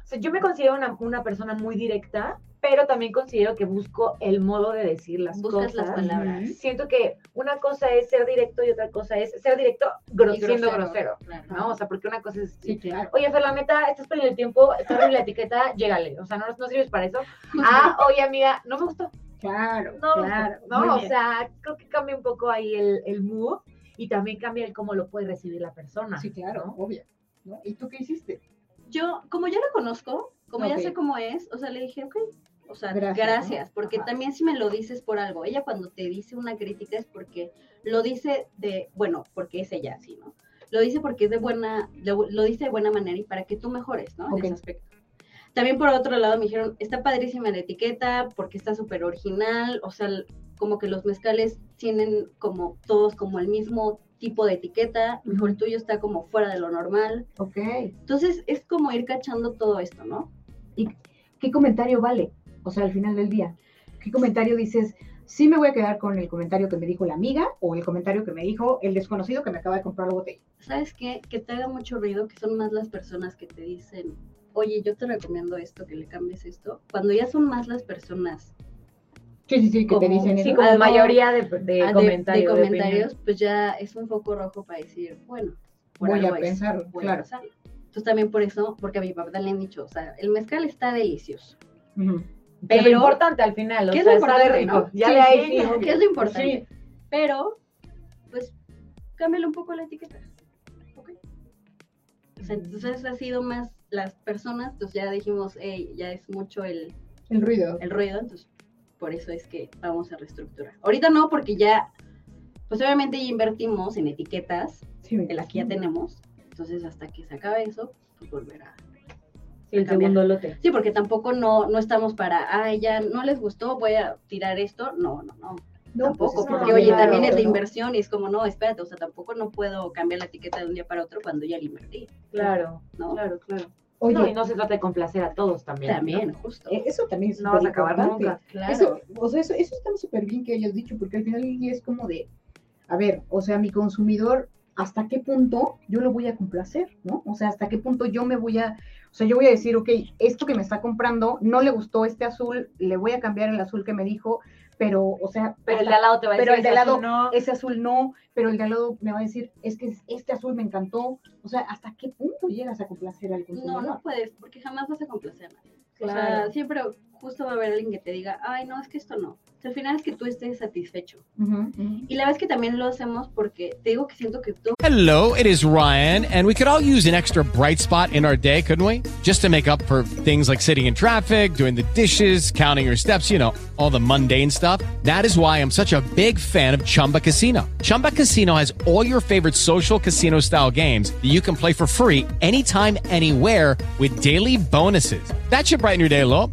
S6: sea, yo me considero una, una persona muy directa, pero también considero que busco el modo de decir las
S7: Buscas
S6: cosas.
S7: las palabras.
S6: Siento que una cosa es ser directo y otra cosa es ser directo gro-
S7: Y
S6: siendo grosero,
S7: Claro.
S6: ¿no? O sea, porque una cosa es...
S5: Sí, claro.
S6: Oye, Fer, la neta, estás perdiendo el tiempo, está horrible la etiqueta, llégale. O sea, no, no sirves para eso. Ah, oye, amiga, no me gustó.
S5: Claro,
S6: No,
S5: claro.
S6: no,
S5: muy
S6: o
S5: bien.
S6: sea, creo que cambia un poco ahí el, el mood y también cambia el cómo lo puede recibir la persona.
S5: Sí, claro,
S6: ¿no?
S5: obvio. ¿no? ¿Y tú qué hiciste?
S7: Yo, como ya la conozco, como ya sé cómo es, o sea, le dije, ok, o sea,
S5: Gracias,
S7: porque
S5: Ajá.
S7: también si me lo dices por algo, ella cuando te dice una crítica es porque lo dice de, bueno, porque es ella así, ¿no? Lo dice porque es de buena, lo, lo dice de buena manera y para que tú mejores, ¿no? En ese aspecto. También por otro lado me dijeron, está padrísima la etiqueta porque está súper original, o sea, como que los mezcales tienen como todos como el mismo tipo de etiqueta, mejor el tuyo está como fuera de lo normal.
S5: Ok.
S7: Entonces es como ir cachando todo esto, ¿no?
S5: ¿Qué comentario vale? O sea, al final del día, ¿qué comentario dices? Sí me voy a quedar con el comentario que me dijo la amiga o el comentario que me dijo el desconocido que me acaba de comprar la botella.
S7: ¿Sabes qué? Que te haga mucho ruido, que son más las personas que te dicen, oye, yo te recomiendo esto, que le cambies esto. Cuando ya son más las personas
S5: Sí, sí, sí, que te
S7: Como-
S5: dicen
S6: Sí, como
S7: Algo-
S6: mayoría de, de
S7: ah, de-
S6: comentarios.
S7: de
S6: de
S7: comentarios, pues ya es un foco rojo para decir, bueno, por
S5: Voy a
S7: algo
S5: pensarlo,
S7: voy a
S5: claro.
S7: pensarlo. Entonces también por eso, porque a mi papá le han dicho, o sea, el mezcal está delicioso.
S6: Que
S7: Pero-
S6: importante al final, o
S7: ¿Qué es lo importante, no?
S6: Ya
S7: Sí,
S6: le hay
S7: sí,
S6: fijo.
S7: ¿Qué es lo importante?
S5: Sí.
S7: Pero, pues, cámbiale un poco la etiqueta. ¿ok? O sea, entonces ha sido más las personas, pues ya dijimos, hey, ya es mucho el,
S5: El ruido.
S7: el ruido, entonces por eso es que vamos a reestructurar. Ahorita no, porque ya, pues obviamente ya invertimos en etiquetas, de las que ya tenemos, entonces hasta que se acabe eso, pues volver a...
S6: Sí, el
S7: cambiar.
S6: segundo lote.
S7: Sí, porque tampoco no, no estamos para, ay, ya no les gustó, voy a tirar esto. No, no, no.
S5: No,
S7: tampoco,
S5: pues es que
S7: porque
S6: no,
S7: oye,
S6: claro,
S7: también es de inversión y es como, no, espérate, o sea, tampoco no puedo cambiar la etiqueta de un día para otro cuando ya la invertí,
S6: Claro,
S7: ¿no?
S6: claro, claro.
S5: Oye,
S6: No, y no se trata de complacer a todos también.
S7: También,
S6: ¿no?
S7: justo.
S5: eh, eso también es
S6: No vas a acabar nunca.
S7: claro.
S5: Eso, o sea, eso, eso está súper bien que hayas dicho, porque al final es como de, a ver, o sea, mi consumidor, ¿hasta qué punto yo lo voy a complacer? ¿No? O sea, ¿hasta qué punto yo me voy a, o sea, yo voy a decir, ok, esto que me está comprando, no le gustó este azul, le voy a cambiar el azul que me dijo, pero, o sea,
S6: Pero el de al lado te va a
S5: pero
S6: decir,
S5: el de al
S6: "Ese
S5: lado,
S6: azul no.
S5: ese azul no, pero el de al lado me va a decir, es que este azul me encantó. O sea, ¿hasta qué punto llegas a complacer al
S7: No,
S5: consumidor?
S7: no puedes, porque jamás vas a complacer a nadie. O
S6: Claro.
S7: sea, siempre justo va a haber alguien que te diga, ay, no, es que esto no. O sea, al final es que tú estés satisfecho.
S5: Ujú, ujú.
S7: Y la verdad es que también lo hacemos porque te digo que siento que tú
S1: Hello, it is Ryan, and we could all use an extra bright spot in our day, couldn't we? Just to make up for things like sitting in traffic, doing the dishes, counting your steps, you know, all the mundane stuff. That is why I'm such a big fan of Chumba Casino. Chumba Casino has all your favorite social casino style games that you can play for free anytime, anywhere with daily bonuses. That should brighten your day a little.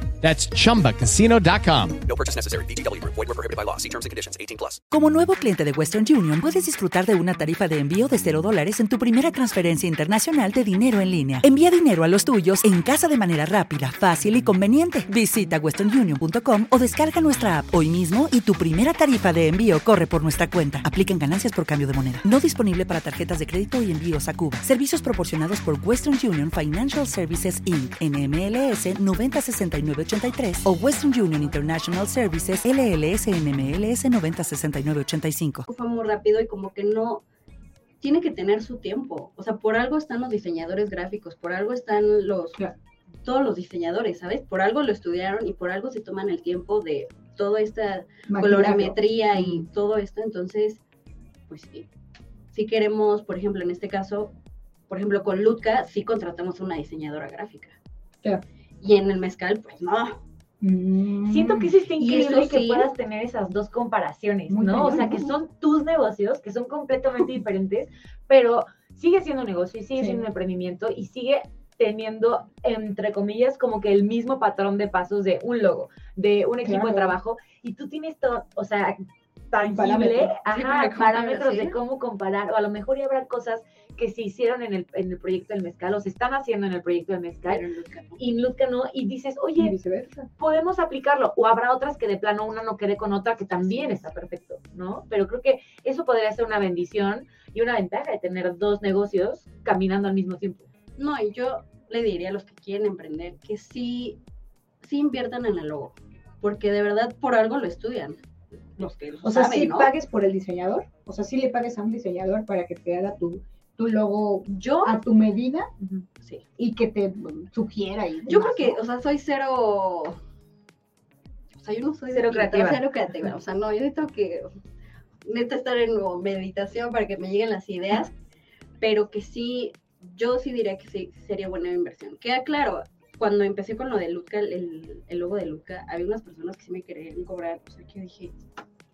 S1: That's chumbacasino.com.
S2: No purchase necessary. VGW Group. Void were prohibited by law. See terms and conditions. 18 plus.
S8: Como nuevo cliente de Western Union, puedes disfrutar de una tarifa de envío de 0 dólares en tu primera transferencia internacional de dinero en línea. Envía dinero a los tuyos en casa de manera rápida, fácil y conveniente. Visita westernunion.com o descarga nuestra app hoy mismo y tu primera tarifa de envío corre por nuestra cuenta. Aplican ganancias por cambio de moneda. No disponible para tarjetas de crédito y envíos a Cuba. Servicios proporcionados por Western Union Financial Services Inc. NMLS 906983 o Western Union International Services LLS NMLS 906985.
S7: fue muy rápido y como que no tiene que tener su tiempo. O sea, por algo están los diseñadores gráficos, por algo están los
S5: Claro.
S7: todos los diseñadores, ¿sabes? Por algo lo estudiaron y por algo se toman el tiempo de toda esta colorimetría y todo esto. Entonces, pues sí. Si queremos, por ejemplo, en este caso, por ejemplo, con Lutka, sí contratamos una diseñadora gráfica.
S5: Claro.
S7: Y en el mezcal, pues no.
S5: Mm.
S6: Siento que eso está increíble
S7: eso
S6: que
S7: sí.
S6: puedas tener esas dos comparaciones,
S5: Muy
S6: ¿no? O sea, que son tus negocios, que son completamente diferentes, pero sigue siendo un negocio y sigue
S5: Sí.
S6: siendo un emprendimiento y sigue teniendo, entre comillas, como que el mismo patrón de pasos de un logo, de un equipo de trabajo, y tú tienes todo, o sea, tangible.
S7: Sí,
S6: ajá, parámetros de cómo comparar, o a lo mejor ya habrá cosas que se hicieron en el, en el proyecto del mezcal, o se están haciendo en el proyecto del mezcal, y Lutka no, y dices,
S5: Y
S6: oye,
S5: viceversa.
S6: podemos aplicarlo. O habrá otras que de plano una no quede con otra que también está perfecto, ¿no? Pero creo que eso podría ser una bendición y una ventaja de tener dos negocios caminando al mismo tiempo.
S7: No, y yo le diría a los que quieren emprender que sí, sí inviertan en el logo, porque de verdad por algo lo estudian. Los que lo
S5: O sea,
S7: saben,
S5: sí
S7: ¿no?
S5: pagues por el diseñador. O sea, sí le pagues a un diseñador para que te haga tu, tu logo
S7: Yo,
S5: a tu medida
S7: sí.
S5: y que te sugiera. Y
S7: Yo
S5: demás,
S7: creo que,
S5: ¿no?
S7: o sea, soy cero. O sea, yo no soy de
S6: Cero creativa.
S7: Cero creativa. O sea, no, yo necesito que. Neta estar en meditación para que me lleguen las ideas, pero que sí, yo sí diría que sí sería buena inversión. Queda claro, cuando empecé con lo de Lutka, el, el logo de Lutka, había unas personas que sí me querían cobrar. O sea, que yo dije,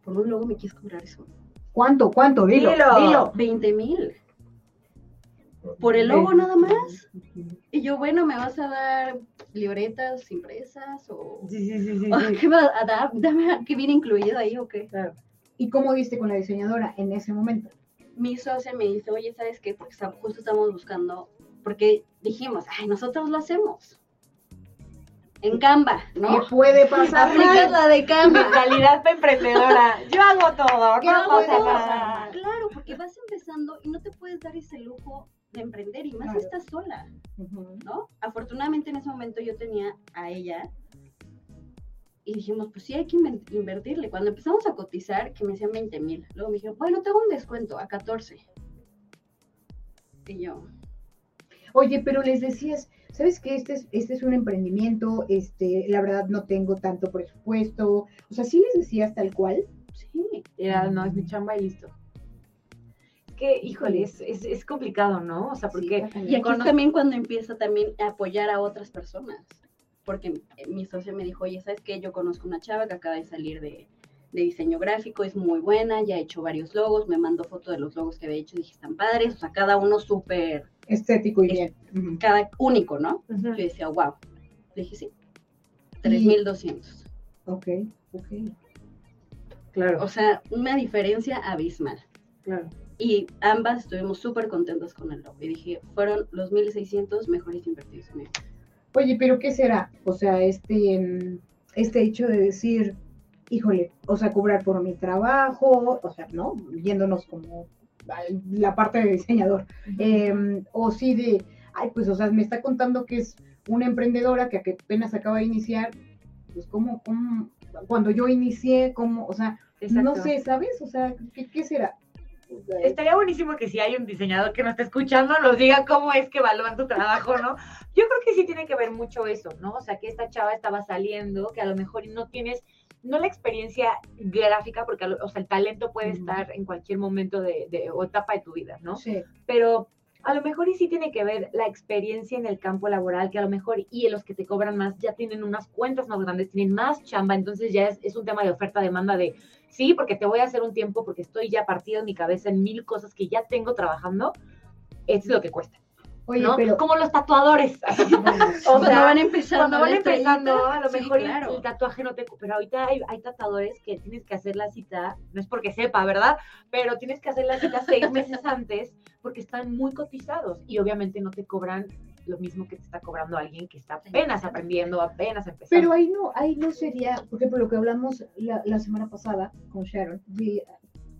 S7: por un logo me quieres cobrar eso.
S5: ¿Cuánto? ¿Cuánto? Dilo.
S6: Dilo.
S5: Dilo.
S7: 20 mil. Por el logo nada más. Y yo, bueno, ¿me vas a dar libretas impresas o
S6: Sí, sí, sí, sí.
S7: qué vas a dar? Dame qué viene incluido ahí o qué?
S5: ¿Y cómo viste con la diseñadora en ese momento?
S7: Mi socia me dice, oye, ¿sabes qué? Porque justo estamos buscando, porque dijimos, ay, nosotros lo hacemos. En Canva, ¿no?
S5: ¿Qué puede pasar?
S7: Aplicas la de Canva.
S6: Mentalidad de emprendedora. Yo hago todo.
S5: ¿Qué
S6: No
S5: puede
S6: pasa
S5: pasar?
S6: nada.
S7: Claro, porque vas empezando y no te puedes dar ese lujo de emprender y más
S5: Claro.
S7: si estás sola. ¿no? Afortunadamente en ese momento yo tenía a ella y dijimos, pues sí, hay que invertirle. Cuando empezamos a cotizar, que me decían 20 mil, luego me dijeron, bueno, tengo un descuento a 14. Y yo,
S5: Oye, pero les decías, ¿sabes qué? Este es, este es un emprendimiento, este, la verdad no tengo tanto presupuesto. O sea, sí les decías tal cual.
S6: Sí, era, no, es mi chamba y listo. Es que, híjole, es, es, es complicado, ¿no? O sea, porque...
S7: Y aquí
S6: cono-
S7: también cuando empieza también a apoyar a otras personas. Porque mi socio me dijo, oye, ¿sabes qué? Yo conozco una chava que acaba de salir de, de diseño gráfico, es muy buena, ya ha hecho varios logos, me mandó foto de los logos que había hecho, dije, están padres, o sea, cada uno súper,
S5: Estético y bien.
S7: Cada único, ¿no?
S6: Ujú.
S7: Yo decía, wow. Le dije, sí, 3.200.
S5: Ok, ok.
S6: Claro,
S7: O sea, una diferencia abismal.
S6: claro.
S7: Y ambas estuvimos súper contentas con el logo. Y dije, fueron los 1.600 mejores invertidos en.
S5: Oye, pero ¿qué será? O sea, este, este hecho de decir, híjole, o sea, cobrar por mi trabajo, o sea, ¿no? Yéndonos como a la parte de diseñador. Eh, o sí de, ay, pues, o sea, me está contando que es una emprendedora que apenas acaba de iniciar, pues, ¿cómo, cómo, cuando yo inicié, cómo, o sea, no sé, ¿sabes? O sea, ¿qué, qué será? O sea,
S6: Estaría buenísimo que si hay un diseñador que nos está escuchando nos diga cómo es que evalúan tu trabajo, ¿no? Yo creo que sí tiene que ver mucho eso, ¿no? O sea, que esta chava estaba saliendo, que a lo mejor no tienes, no la experiencia gráfica, porque, o sea, el talento puede estar en cualquier momento de, de- o etapa de tu vida, ¿no?
S5: sí.
S6: pero a lo mejor y sí tiene que ver la experiencia en el campo laboral, que a lo mejor y los que te cobran más ya tienen unas cuentas más grandes, tienen más chamba, entonces ya es, es un tema de oferta-demanda de, sí, porque te voy a hacer un tiempo, porque estoy ya partido en mi cabeza en mil cosas que ya tengo trabajando, esto es lo que cuesta,
S5: Oye,
S6: ¿no?
S5: pero...
S6: Como los tatuadores. O
S7: Cuando
S6: sea,
S7: van empezando.
S6: cuando van empezando, a lo
S7: sí,
S6: mejor el-
S7: claro.
S6: el, tatuaje no te... Pero ahorita hay, hay tatuadores que tienes que hacer la cita, no es porque sepa, ¿verdad? Pero tienes que hacer la cita seis meses antes porque están muy cotizados y obviamente no te cobran lo mismo que te está cobrando alguien que está apenas aprendiendo, apenas empezando.
S5: Pero ahí no, ahí no sería, por ejemplo, lo que hablamos la, la semana pasada con Sharon, de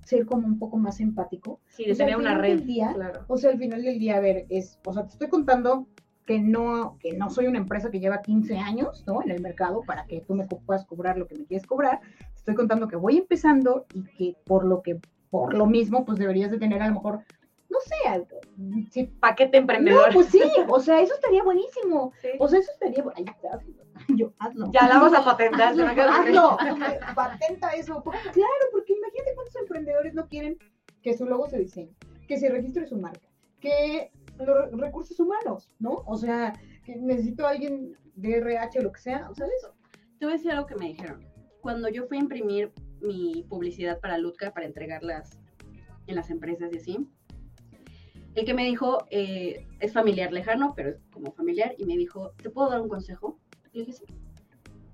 S5: ser como un poco más empático.
S6: sí, de
S5: o sea,
S6: tener una red.
S5: día,
S6: claro.
S5: O sea, al final del día, a ver, es, o sea, te estoy contando que no, que no soy una empresa que lleva 15 años, ¿no? En el mercado para que tú me puedas cobrar lo que me quieres cobrar. Te estoy contando que voy empezando y que por lo que, por lo mismo, pues deberías de tener a lo mejor, no sé, algo, sí,
S6: Paquete emprendedor.
S5: no, pues sí, o sea, eso estaría buenísimo.
S6: Sí.
S5: O sea, eso estaría, ay, ya, yo, hazlo.
S6: Ya la vamos a patentar.
S5: Hazlo,
S6: de-
S5: hazlo, patenta eso. Porque, claro, porque cuántos emprendedores no quieren que su logo se diseñe, que se registre su marca, que los re- recursos humanos, ¿no? O sea, que necesito a alguien de RH o lo que sea, ¿sabes?
S7: Te voy a decir algo que me dijeron. Cuando yo fui a imprimir mi publicidad para Lutka, para entregarlas en las empresas y así, el que me dijo eh, es familiar lejano, pero es como familiar, y me dijo, ¿te puedo dar un consejo? Le dije, sí.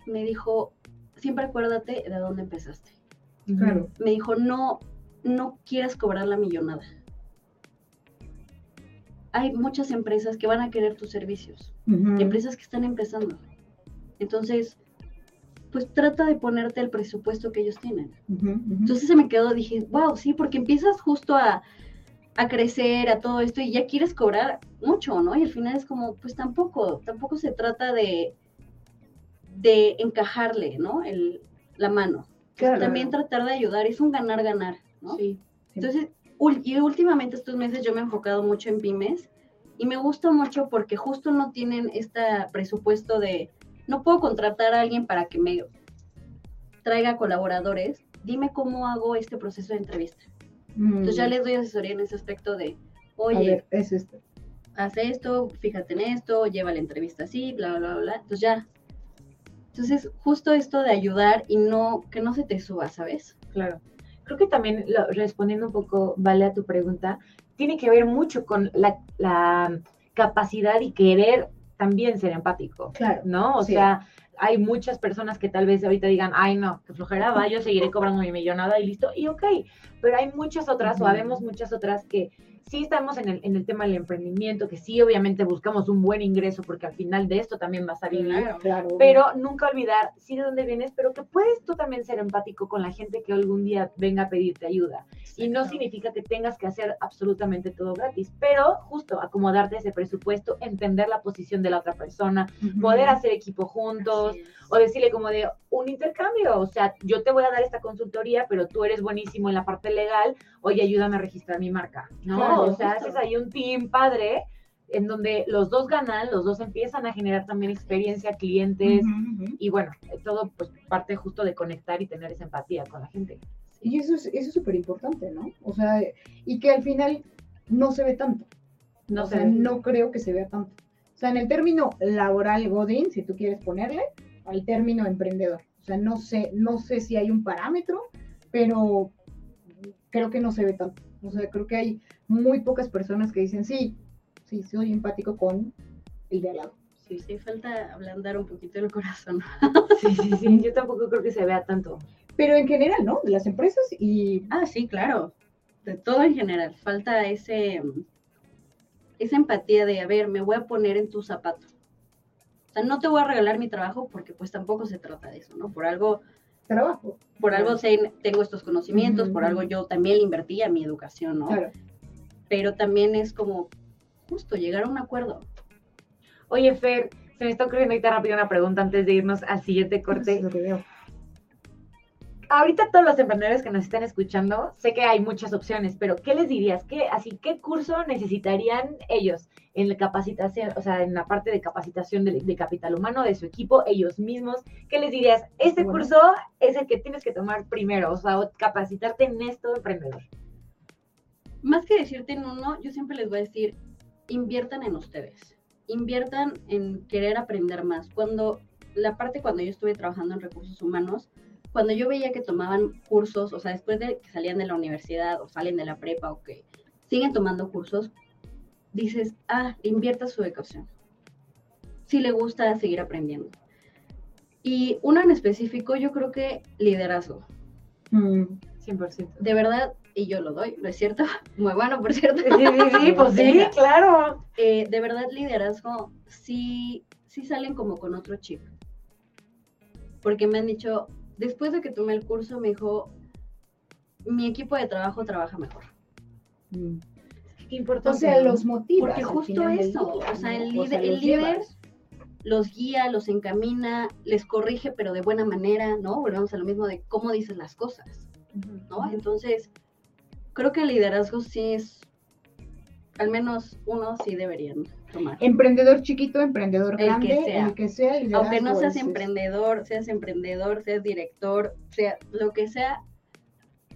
S7: Me dijo, siempre acuérdate de dónde empezaste.
S5: Claro.
S7: Me dijo, no, no quieras cobrar la millonada. Hay muchas empresas que van a querer tus servicios empresas que están empezando. Entonces, pues trata de ponerte el presupuesto que ellos tienen. Entonces se me quedó, dije, wow, sí, porque empiezas justo a, a crecer, a todo esto, y ya quieres cobrar mucho, ¿no? Y al final es como, pues tampoco, tampoco se trata de, de encajarle, ¿no? El, la mano.
S5: Claro.
S7: También tratar de ayudar, es un ganar-ganar, ¿no?
S6: Sí.
S7: Entonces, y últimamente estos meses yo me he enfocado mucho en pymes y me gusta mucho porque justo no tienen este presupuesto de, no puedo contratar a alguien para que me traiga colaboradores, dime cómo hago este proceso de entrevista. Entonces ya
S5: Mm.
S7: les doy asesoría en ese aspecto de, oye,
S5: ver, es esto.
S7: haz esto, fíjate en esto, lleva la entrevista así, bla, bla, bla, bla. Entonces ya. Entonces, justo esto de ayudar y no, que no se te suba, ¿sabes?
S6: Claro. Creo que también, lo- respondiendo un poco, Vale, a tu pregunta, tiene que ver mucho con la, la capacidad y querer también ser empático,
S5: Claro.
S6: ¿no? O
S5: Sí.
S6: sea, hay muchas personas que tal vez ahorita digan, ay, no, que flojera va, yo seguiré cobrando mi millonada y listo, y ok, pero hay muchas otras, o
S5: Ujú.
S6: habemos muchas otras que sí estamos en el, en el tema del emprendimiento, que sí obviamente buscamos un buen ingreso, porque al final de esto también vas a vivir,
S5: Claro.
S6: pero nunca olvidar sí de dónde vienes, pero que puedes tú también ser empático con la gente que algún día venga a pedirte ayuda. Y no significa que tengas que hacer absolutamente todo gratis, pero justo acomodarte ese presupuesto, entender la posición de la otra persona, poder hacer equipo juntos, o decirle como de un intercambio, o sea, yo te voy a dar esta consultoría, pero tú eres buenísimo en la parte legal, oye, ayúdame a registrar mi marca, ¿no?
S5: Claro,
S6: o sea,
S5: justo.
S6: haces ahí un team padre en donde los dos ganan, los dos empiezan a generar también experiencia, clientes, y bueno, todo pues parte justo de conectar y tener esa empatía con la gente.
S5: Y eso es eso es súper importante, ¿no? O sea, y que al final no se ve tanto.
S6: No
S5: o sea, no creo que se vea tanto. O sea, en el término laboral Godín, si tú quieres ponerle, al término emprendedor. O sea, no sé, no sé si hay un parámetro, pero creo que no se ve tanto. O sea, creo que hay muy pocas personas que dicen, sí, sí, soy empático con el de al lado.
S7: Sí, sí, falta ablandar un poquito el corazón.
S6: sí, sí, sí, yo tampoco creo que se vea tanto.
S5: Pero en general, ¿no? De las empresas y...
S7: Ah, sí, claro. De todo en general. Falta ese, esa empatía de, a ver, me voy a poner en tus zapatos. O sea, no te voy a regalar mi trabajo porque pues tampoco se trata de eso, ¿no? Por algo,
S5: Trabajo.
S7: por algo sé- tengo estos conocimientos, por algo yo también le invertí a mi educación, ¿no?
S5: Claro.
S7: Pero también es como justo llegar a un acuerdo.
S6: Oye, Fer, se me está ocurriendo ahorita rápido una pregunta antes de irnos al siguiente corte.
S5: Eso es lo que veo.
S6: Ahorita todos los emprendedores que nos están escuchando, sé que hay muchas opciones, pero ¿qué les dirías? ¿Qué, así, ¿qué curso necesitarían ellos en la capacitación, o sea, en la parte de capacitación de, de capital humano de su equipo, ellos mismos? ¿Qué les dirías? Este
S5: Bueno.
S6: curso es el que tienes que tomar primero, o sea, capacitarte en esto, emprendedor.
S7: Más que decirte en uno, yo siempre les voy a decir, inviertan en ustedes, inviertan en querer aprender más. Cuando, la parte cuando yo estuve trabajando en recursos humanos, cuando yo veía que tomaban cursos, o sea, después de que salían de la universidad o salen de la prepa o que siguen tomando cursos, dices, ah, invierta su educación. Si le gusta seguir aprendiendo. Y uno en específico, yo creo que liderazgo.
S5: Mm,
S6: 100%.
S7: De verdad, y yo lo doy, ¿no es cierto? Muy bueno, por cierto.
S6: Sí, sí, sí, pues sí, claro.
S7: Eh, de verdad, liderazgo, sí, sí salen como con otro chip. Porque me han dicho, después de que tomé el curso, me dijo, mi equipo de trabajo trabaja mejor.
S5: mm.
S6: Qué importante.
S5: O sea, los motivas.
S7: Porque justo eso,
S5: día,
S7: o sea, el líder, el
S5: los
S7: líder los guía, los encamina, les corrige, pero de buena manera, ¿no? Volvemos a lo mismo de cómo dices las cosas, ¿no? Entonces, creo que el liderazgo sí es, al menos uno sí deberían tomar.
S5: Emprendedor chiquito, emprendedor
S7: El que
S5: grande,
S7: sea.
S5: el que sea. el
S7: Aunque no seas emprendedor, seas emprendedor, seas director, sea lo que sea,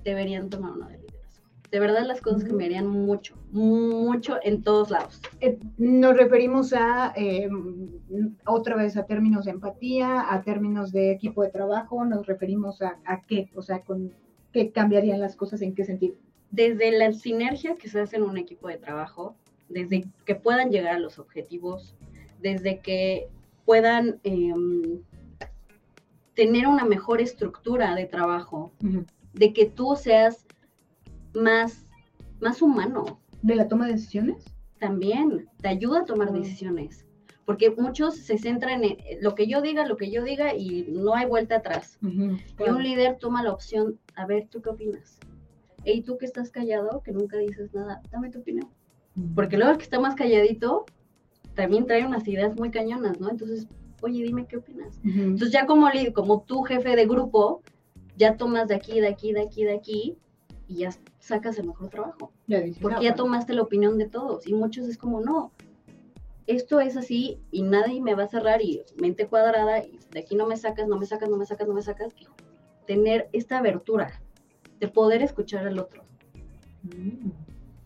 S7: deberían tomar uno de liderazgo. De verdad las cosas cambiarían mucho, mucho en todos lados.
S5: Eh, nos referimos a eh, otra vez a términos de empatía, a términos de equipo de trabajo, nos referimos a, a qué, o sea, con qué cambiarían las cosas, en qué sentido.
S7: Desde la sinergia que se hace en un equipo de trabajo, desde que puedan llegar a los objetivos, desde que puedan em, tener una mejor estructura de trabajo, de que tú seas más, más humano,
S5: ¿De la toma de decisiones?
S7: también te ayuda a tomar
S5: Mm.
S7: decisiones. Porque muchos se centran en eh, lo que yo diga, lo que yo diga y no hay vuelta atrás. Y un líder toma la opción, a ver, ¿tú qué opinas? Y tú que estás callado, que nunca dices nada, dame tu opinión. Porque luego el que está más calladito también trae unas ideas muy cañonas, ¿no? Entonces, oye, dime qué opinas.
S5: Ujú.
S7: Entonces ya como, como tú jefe de grupo, ya tomas de aquí, de aquí, de aquí, de aquí y ya sacas el mejor trabajo.
S5: Ya dices,
S7: Porque
S5: ah,
S7: ya tomaste la opinión de todos y muchos es como, no, esto es así y nadie me va a cerrar y mente cuadrada y de aquí no me sacas, no me sacas, no me sacas, no me sacas. Tener esta abertura de poder escuchar al otro.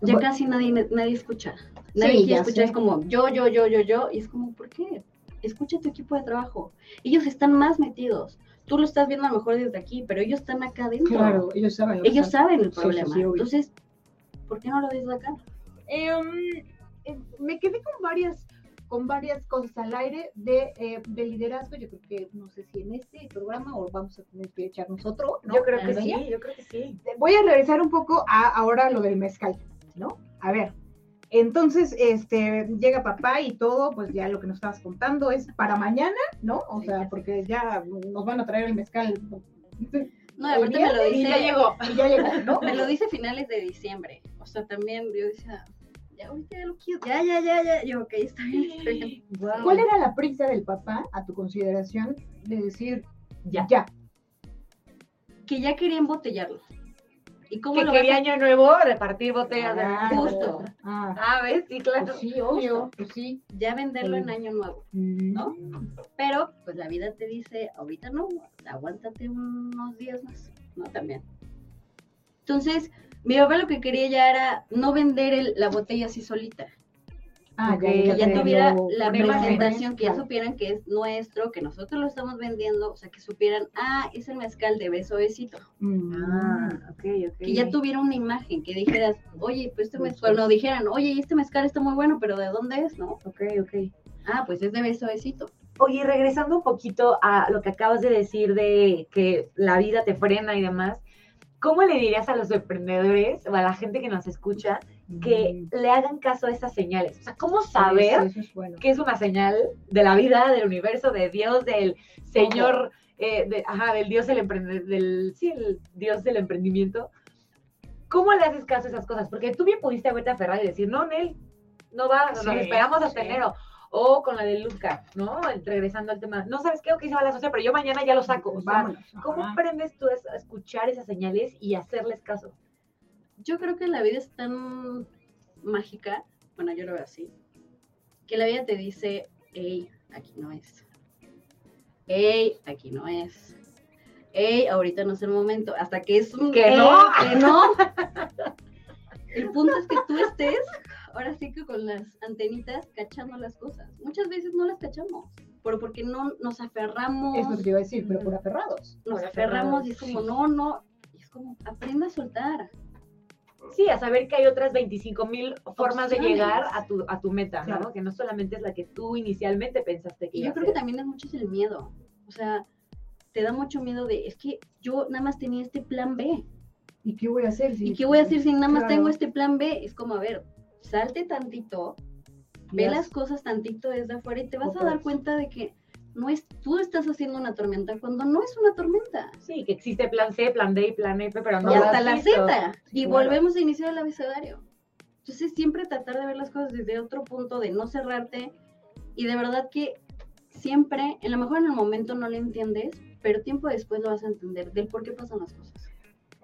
S7: Ya
S5: Bu-
S7: casi nadie, nadie escucha. Nadie
S5: Sí,
S7: quiere
S5: ya
S7: escuchar,
S5: sé.
S7: es como yo, yo, yo, yo, yo. Y es como, ¿por qué? Escucha a tu equipo de trabajo. Ellos están más metidos. Tú lo estás viendo a lo mejor desde aquí, pero ellos están acá adentro.
S5: Claro, ellos saben.
S7: Ellos saben el
S5: Sí, sí,
S7: problema.
S5: sí.
S7: Entonces, ¿por qué no lo ves de acá?
S5: Em, eh, me quedé con varias con varias cosas al aire de, eh, de liderazgo. Yo creo que no sé si en este programa o vamos a tener que echarnos otro. ¿no?
S6: Yo creo que sí, yo creo que sí.
S5: Voy a regresar un poco a ahora lo del mezcal, ¿no? A ver. Entonces, este, llega papá y todo, pues ya lo que nos estabas contando es para mañana, ¿no? O sea, porque ya nos van a traer el mezcal.
S7: No, y aparte me lo
S5: Y
S7: dice.
S5: ya llegó, y ya llegó, ¿no?
S7: Me lo dice finales de diciembre. O sea, también yo decía, ya ahorita ya lo quiero. Ya, ya, ya, ya. Yo, ok, está bien, está bien.
S5: ¿Cuál era la prisa del papá, a tu consideración, de decir
S6: Ya.
S5: ya?
S7: Que ya quería embotellarlo. ¿Y cómo
S6: que
S7: lo
S6: quería
S7: a
S6: año nuevo repartir botellas de
S7: Ah, justo.
S5: Ah,
S6: Ah, ¿ves? Sí, claro.
S5: pues sí, obvio, pues sí.
S7: ya venderlo en año nuevo?
S5: ¿No?
S7: Pero pues la vida te dice, ahorita no, aguántate unos días más, ¿no? También. Entonces, mi papá lo que quería ya era no vender el- la botella así solita,
S5: Ah,
S6: Ok,
S7: que ya
S6: ya
S7: tuviera la presentación, que ya supieran que es nuestro, que nosotros lo estamos vendiendo, o sea, que supieran, ah, es el mezcal de beso besito,
S5: Mm.
S6: Ah, ok, ok.
S7: que ya tuviera una imagen, que dijeras, oye, pues este mezcal, no dijeran, oye, este mezcal está muy bueno, pero ¿de dónde es? No,
S6: Ok, ok.
S7: ah, pues es de beso besito.
S6: Oye, regresando un poquito a lo que acabas de decir de que la vida te frena y demás, ¿cómo le dirías a los emprendedores o a la gente que nos escucha que le hagan caso a esas señales? O sea, ¿cómo saber
S5: Sí, es bueno.
S6: que es una señal de la vida, del universo, de Dios, del Señor, eh, de- ajá, del Dios del emprendedor, del, sí, el Dios del emprendimiento? ¿Cómo le haces caso a esas cosas? Porque tú bien pudiste haberte aferrado y decir, no, Nel, no va, nos esperamos hasta
S5: sí.
S6: enero. O con la de Luca, ¿no? Regresando al tema, no sabes qué, ok, se va a la socia, pero yo mañana ya lo saco. O sea,
S5: Vámonos.
S6: ¿cómo aprendes tú a escuchar esas señales y hacerles caso?
S7: Yo creo que la vida es tan mágica, bueno, yo lo veo así, que la vida te dice, hey, aquí no es. Hey, aquí no es. Hey, ahorita no es el momento. Hasta que es un
S6: Que
S7: "Ey,
S6: no".
S7: que no. El punto es que tú estés, ahora sí que con las antenitas, cachando las cosas. Muchas veces no las cachamos, pero porque no nos aferramos,
S5: Es lo que te iba a decir, pero por aferrados.
S7: nos
S6: por
S7: aferramos y es como,
S6: sí.
S7: no, no. Y es como, aprenda a soltar.
S6: Sí, a saber que hay otras 25 mil formas de llegar a tu, a tu meta, ¿no? Que no solamente es la que tú inicialmente pensaste que
S7: Y
S6: iba
S7: yo
S6: a
S7: creo que también es mucho el miedo. O sea, te da mucho miedo de, es que yo nada más tenía este plan B.
S5: ¿Y qué voy a hacer? si-
S7: ¿Y qué voy a hacer si nada más
S5: Claro.
S7: tengo este plan B? Es como, a ver, salte tantito, ve las cosas tantito desde afuera y te vas a dar cuenta de que no es, tú estás haciendo una tormenta cuando no es una tormenta.
S6: Sí, que existe plan C, plan D y plan F, pero no
S7: y hasta
S6: has
S7: la
S6: visto.
S7: Z. Y volvemos a iniciar el abecedario. Entonces, siempre tratar de ver las cosas desde otro punto, de no cerrarte. Y de verdad que siempre, a lo mejor en el momento no lo entiendes, pero tiempo después lo vas a entender del por qué pasan las cosas.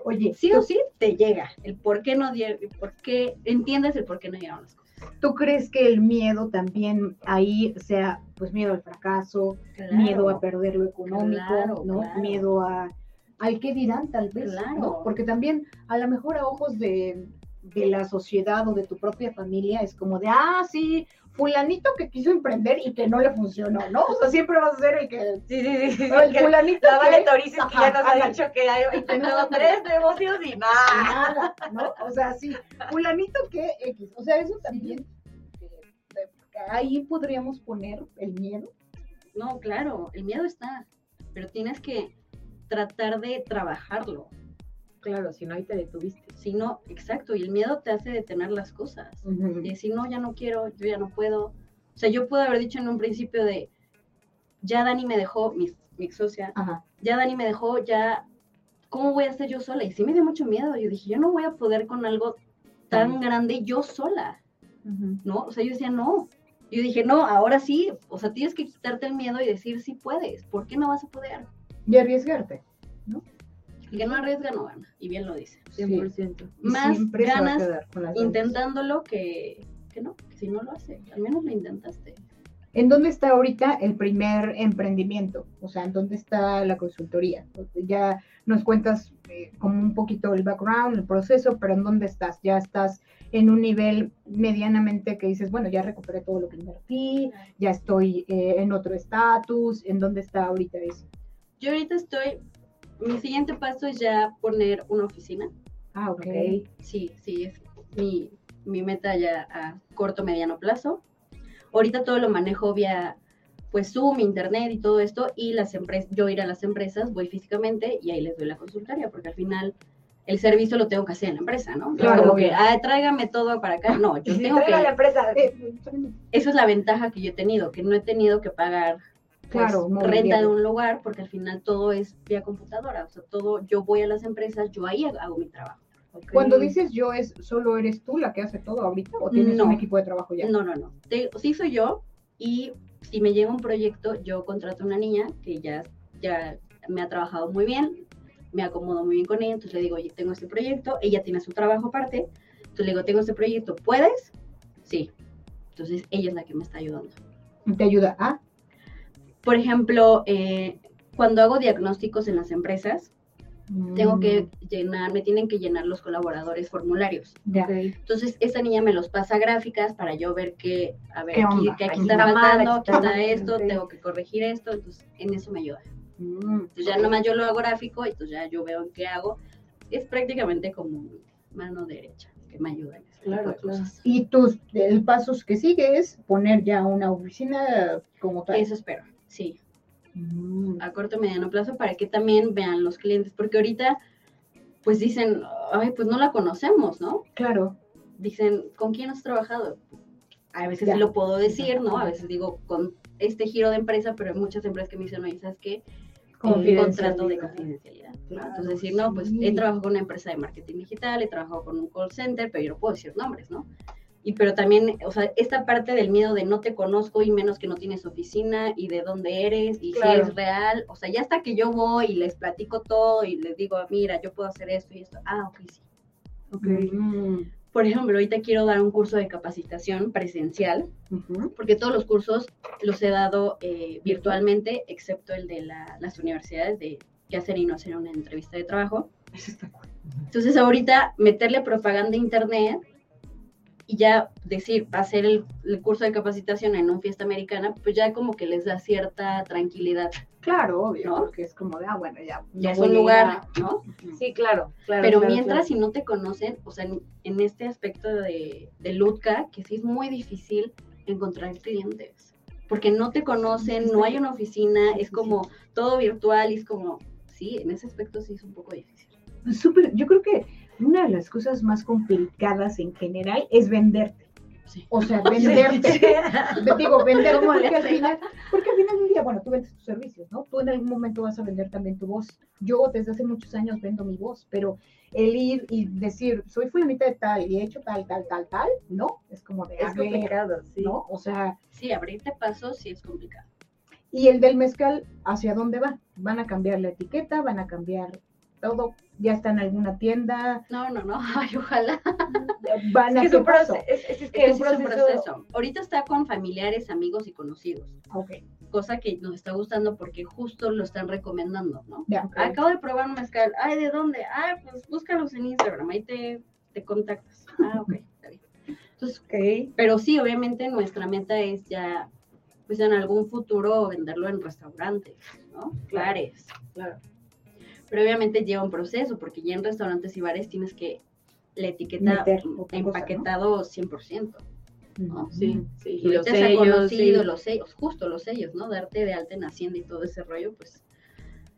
S5: Oye,
S7: Sí
S5: ¿tú,
S7: o sí te llega el por qué no dieron, por qué, entiendes el por qué no llegaron las cosas.
S5: tú crees que el miedo también ahí sea, pues miedo al fracaso, miedo a perder lo económico,
S7: Claro,
S5: ¿no?
S7: claro.
S5: Miedo a al qué dirán tal vez. ¿no? Porque también a lo mejor a ojos de, de la sociedad o de tu propia familia es como de, ah, sí, fulanito que quiso emprender y que no le funcionó, ¿no? O sea, siempre vas a ser el que...
S6: Sí, sí, sí. sí,
S5: el
S6: que
S5: fulanito
S6: la Vale
S5: que-
S6: Torices que
S5: Ajá,
S6: ya nos ha dicho que ha intentado tres negocios y nada.
S5: nada, ¿no? O sea, sí, fulanito que X. O sea, eso también, eh, eh, ahí podríamos poner el miedo.
S7: No, claro, el miedo está, pero tienes que tratar de trabajarlo.
S6: Claro, si no, ahí te detuviste.
S7: Si no, exacto, y el miedo te hace detener las cosas. Y decir, no, ya no quiero, yo ya no puedo. O sea, yo puedo haber dicho en un principio de, ya Dani me dejó, mi, mi ex socia,
S5: Ajá.
S7: ya Dani me dejó, ya, ¿cómo voy a hacer yo sola? Y sí me dio mucho miedo. Yo dije, yo no voy a poder con algo tan grande yo sola, ¿no? O sea, yo decía, no. Yo dije, no, ahora sí, o sea, tienes que quitarte el miedo y decir, sí puedes, ¿por qué no vas a poder?
S5: Y arriesgarte.
S7: El que no arriesga no gana, y bien lo dice.
S6: 100%.
S5: Y
S7: Más ganas. intentándolo que, que no, que si no lo hace, al menos lo intentaste.
S5: ¿En dónde está ahorita el primer emprendimiento? O sea, ¿en dónde está la consultoría? Ya nos cuentas eh, como un poquito el background, el proceso, pero ¿en dónde estás? ¿Ya estás en un nivel medianamente que dices, bueno, ya recuperé todo lo que invertí, ya estoy eh, en otro estatus? ¿En dónde está ahorita eso?
S7: Yo ahorita estoy, mi siguiente paso es ya poner una oficina.
S5: Ah, ok.
S7: Sí, sí, es mi, mi meta ya a corto, mediano plazo. Ahorita todo lo manejo vía pues Zoom, internet y todo esto, y las empresas, yo ir a las empresas, voy físicamente y ahí les doy la consultoría, porque al final el servicio lo tengo que hacer en la empresa, ¿no?
S5: Claro,
S7: como que, ah, tráigame todo para acá. No, yo tengo
S6: la
S7: que,
S6: empresa.
S7: Esa es la ventaja que yo he tenido, que no he tenido que pagar pues,
S5: Claro,
S7: renta
S5: mobiliario.
S7: de un lugar, porque al final todo es vía computadora, o sea, todo, yo voy a las empresas, yo ahí hago mi trabajo.
S5: Cuando dices yo, ¿es solo eres tú la que hace todo ahorita o tienes
S7: No.
S5: un equipo de trabajo ya?
S7: No, no, no. Te- sí soy yo y si me llega un proyecto, yo contrato una niña que ya, ya me ha trabajado muy bien. me acomodo muy bien con ella, entonces le digo, oye, tengo este proyecto, ella tiene su trabajo aparte, entonces le digo, tengo este proyecto, ¿puedes? Sí. Entonces ella es la que me está ayudando.
S5: Te ayuda a.
S7: Por ejemplo, eh, cuando hago diagnósticos en las empresas, tengo que
S5: Mm.
S7: llenar, me tienen que llenar los colaboradores formularios. Entonces, esa niña me los pasa gráficas para yo ver que, a ver,
S5: ¿Qué
S7: aquí, que aquí está faltando,
S6: aquí está
S7: esto, tengo que corregir esto, entonces en eso me ayuda.
S5: Mm,
S7: Entonces ya nomás yo lo hago gráfico y entonces ya yo veo en qué hago. Es prácticamente como mi mano derecha que me ayuda en ese tipo
S6: Claro,
S7: de
S6: claro.
S7: cosas.
S5: Y tus, el paso que sigue es poner ya una oficina como tal.
S7: Eso espero, sí,
S5: Mm.
S7: a corto y mediano plazo para que también vean los clientes, porque ahorita pues dicen, ay, pues no la conocemos, ¿no?
S5: Claro.
S7: dicen, ¿con quién has trabajado? A veces sí lo puedo decir, ¿no? A veces digo, con este giro de empresa, pero hay muchas empresas que me dicen, oye, ¿sabes qué? Un contrato de confidencialidad. Entonces decir, no, pues
S5: sí.
S7: he trabajado con una empresa de marketing digital, he trabajado con un call center, pero yo no puedo decir nombres, ¿no? Y pero también, o sea, esta parte del miedo de no te conozco y menos que no tienes oficina y de dónde eres y
S6: Claro.
S7: si es real, o sea, ya hasta que yo voy y les platico todo y les digo, mira, yo puedo hacer esto y esto, ah, ok, sí.
S5: Mm.
S7: Por ejemplo, ahorita quiero dar un curso de capacitación presencial,
S5: Ujú.
S7: porque todos los cursos los he dado eh, virtualmente, excepto el de la- las universidades de qué hacer y no hacer una entrevista de trabajo.
S5: Eso está cool.
S7: Entonces ahorita meterle propaganda a internet y ya decir, hacer el, el curso de capacitación en un fiesta americana, pues ya como que les da cierta tranquilidad.
S5: Claro, obvio,
S7: ¿No?
S5: porque es como de, ah, bueno, ya.
S7: Ya
S5: no
S7: es un lugar,
S5: a-
S7: ¿no?
S6: Sí, claro, claro.
S7: Pero
S6: claro,
S7: mientras,
S6: claro.
S7: si no te conocen, o sea, en, en este aspecto de, de Lutka, que sí es muy difícil encontrar clientes, porque no te conocen, no hay una oficina, es como todo virtual y es como, sí, en ese aspecto sí es un poco difícil.
S5: Súper, yo creo que una de las cosas más complicadas en general es venderte.
S7: Sí.
S5: O sea, venderte. Ve- Digo, venderte
S7: ¿Cómo le
S5: porque al, final, porque al final del día, bueno, tú vendes tus servicios, ¿no? Tú en algún momento vas a vender también tu voz. Yo desde hace muchos años vendo mi voz, pero el ir y decir, soy fulanita de tal y he hecho tal, tal, tal, tal, no, es como de,
S6: Es
S5: ver,
S6: complicado, sí.
S5: ¿no? O sea,
S7: Sí, abrirte paso sí es complicado.
S5: y el del mezcal, ¿hacia dónde va? Van a cambiar la etiqueta, van a cambiar todo, ya está en alguna tienda,
S7: No, no, no, ay, ojalá.
S5: van
S6: Es
S5: a
S6: que es
S5: pasó?
S6: proceso. Es, es- es que
S7: Es
S6: es un proceso.
S7: proceso. Ahorita está con familiares, amigos y conocidos,
S5: Ok,
S7: cosa que nos está gustando porque justo lo están recomendando, ¿no?
S5: ya.
S7: Acabo de probar un mezcal. Ay, ¿de dónde? Ay, pues búscalos en Instagram, ahí te, te contactas. Ah, ok, está bien. Entonces,
S6: Ok.
S7: pero sí, obviamente nuestra meta es ya, pues en algún futuro venderlo en restaurantes, ¿no? Bares.
S6: Claro.
S7: Pero obviamente lleva un proceso, porque ya en restaurantes y bares tienes que la etiqueta
S5: otra cosa, ¿no?
S7: empaquetado 100%. ¿no?
S6: Sí, sí. Y los sellos,
S7: conocido,
S6: sí.
S7: los sellos, justo los sellos, ¿no? Darte de alta en Hacienda y todo ese rollo, pues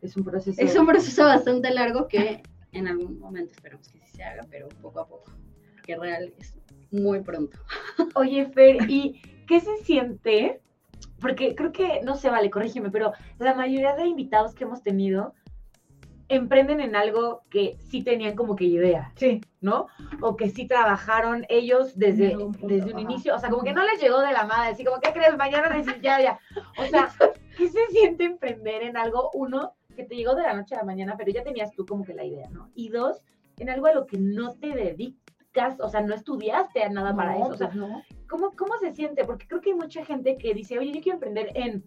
S6: Es un proceso.
S7: es un proceso bastante largo que en algún momento esperamos que sí se haga, pero poco a poco. Que real es muy pronto.
S6: Oye, Fer, ¿y qué se siente? Porque creo que, no sé, vale, corrígeme, pero la mayoría de invitados que hemos tenido emprenden en algo que sí tenían como que idea,
S5: Sí,
S6: ¿no? O que sí trabajaron ellos desde,
S5: punto,
S6: desde un
S5: ajá.
S6: inicio. O sea, como que no les llegó de la madre, así como, ¿qué crees? Mañana decir ya, ya. O sea, ¿qué se siente emprender en algo? Uno, que te llegó de la noche a la mañana, pero ya tenías tú como que la idea, ¿no? Y dos, en algo a lo que no te dedicas, o sea, no estudiaste nada para
S5: no,
S6: eso. O sea,
S5: pues no.
S6: ¿cómo, ¿cómo se siente? Porque creo que hay mucha gente que dice, oye, yo quiero emprender en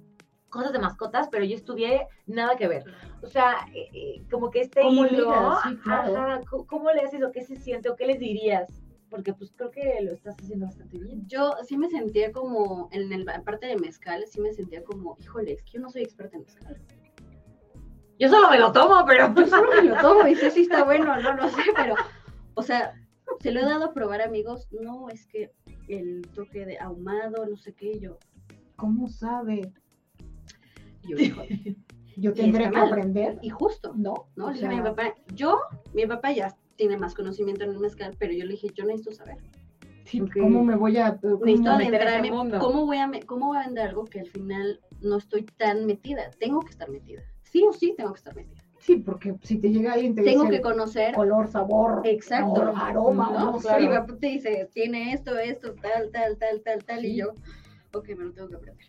S6: cosas de mascotas, pero yo estudié nada que ver. O sea, eh, eh, como que este
S5: ¿Cómo
S6: hilo,
S5: ligas? Sí, claro.
S6: ajá, ¿cómo, cómo le haces o qué se siente o qué les dirías? Porque pues creo que lo estás haciendo bastante bien.
S7: Yo sí me sentía como, en el, la parte de mezcal, sí me sentía como, híjole, es que yo no soy experta en mezcal.
S6: Yo solo me lo tomo, pero...
S7: Yo solo me lo tomo y sé si está bueno o no, no sé, pero, o sea, se lo he dado a probar amigos, no, es que el toque de ahumado, no sé qué, yo,
S5: ¿Cómo sabe?
S7: Y yo, híjole.
S5: Yo tendré que
S7: mal.
S5: aprender,
S7: Y justo,
S5: ¿no?
S7: ¿no?
S5: O
S7: Le dije a mi
S5: sea,
S7: papá, yo, mi papá ya tiene más conocimiento en el mezcal, pero yo le dije, yo necesito saber.
S5: sí. ¿Cómo me voy a... cómo
S7: Necesito
S6: meter a ese
S7: adentrarme,
S6: mundo.
S7: ¿cómo voy, a, ¿cómo voy a vender algo que al final no estoy tan metida? Tengo que estar metida. Sí o sí tengo que estar metida.
S5: Sí, porque si te llega alguien te
S7: Tengo
S5: dice
S7: que conocer
S5: color, sabor,
S7: Exacto.
S5: aroma,
S7: ¿no?
S5: no,
S7: papá te dice, tiene esto, esto, tal, tal, tal, tal, tal,
S5: Sí.
S7: y yo, ok, me lo tengo que aprender.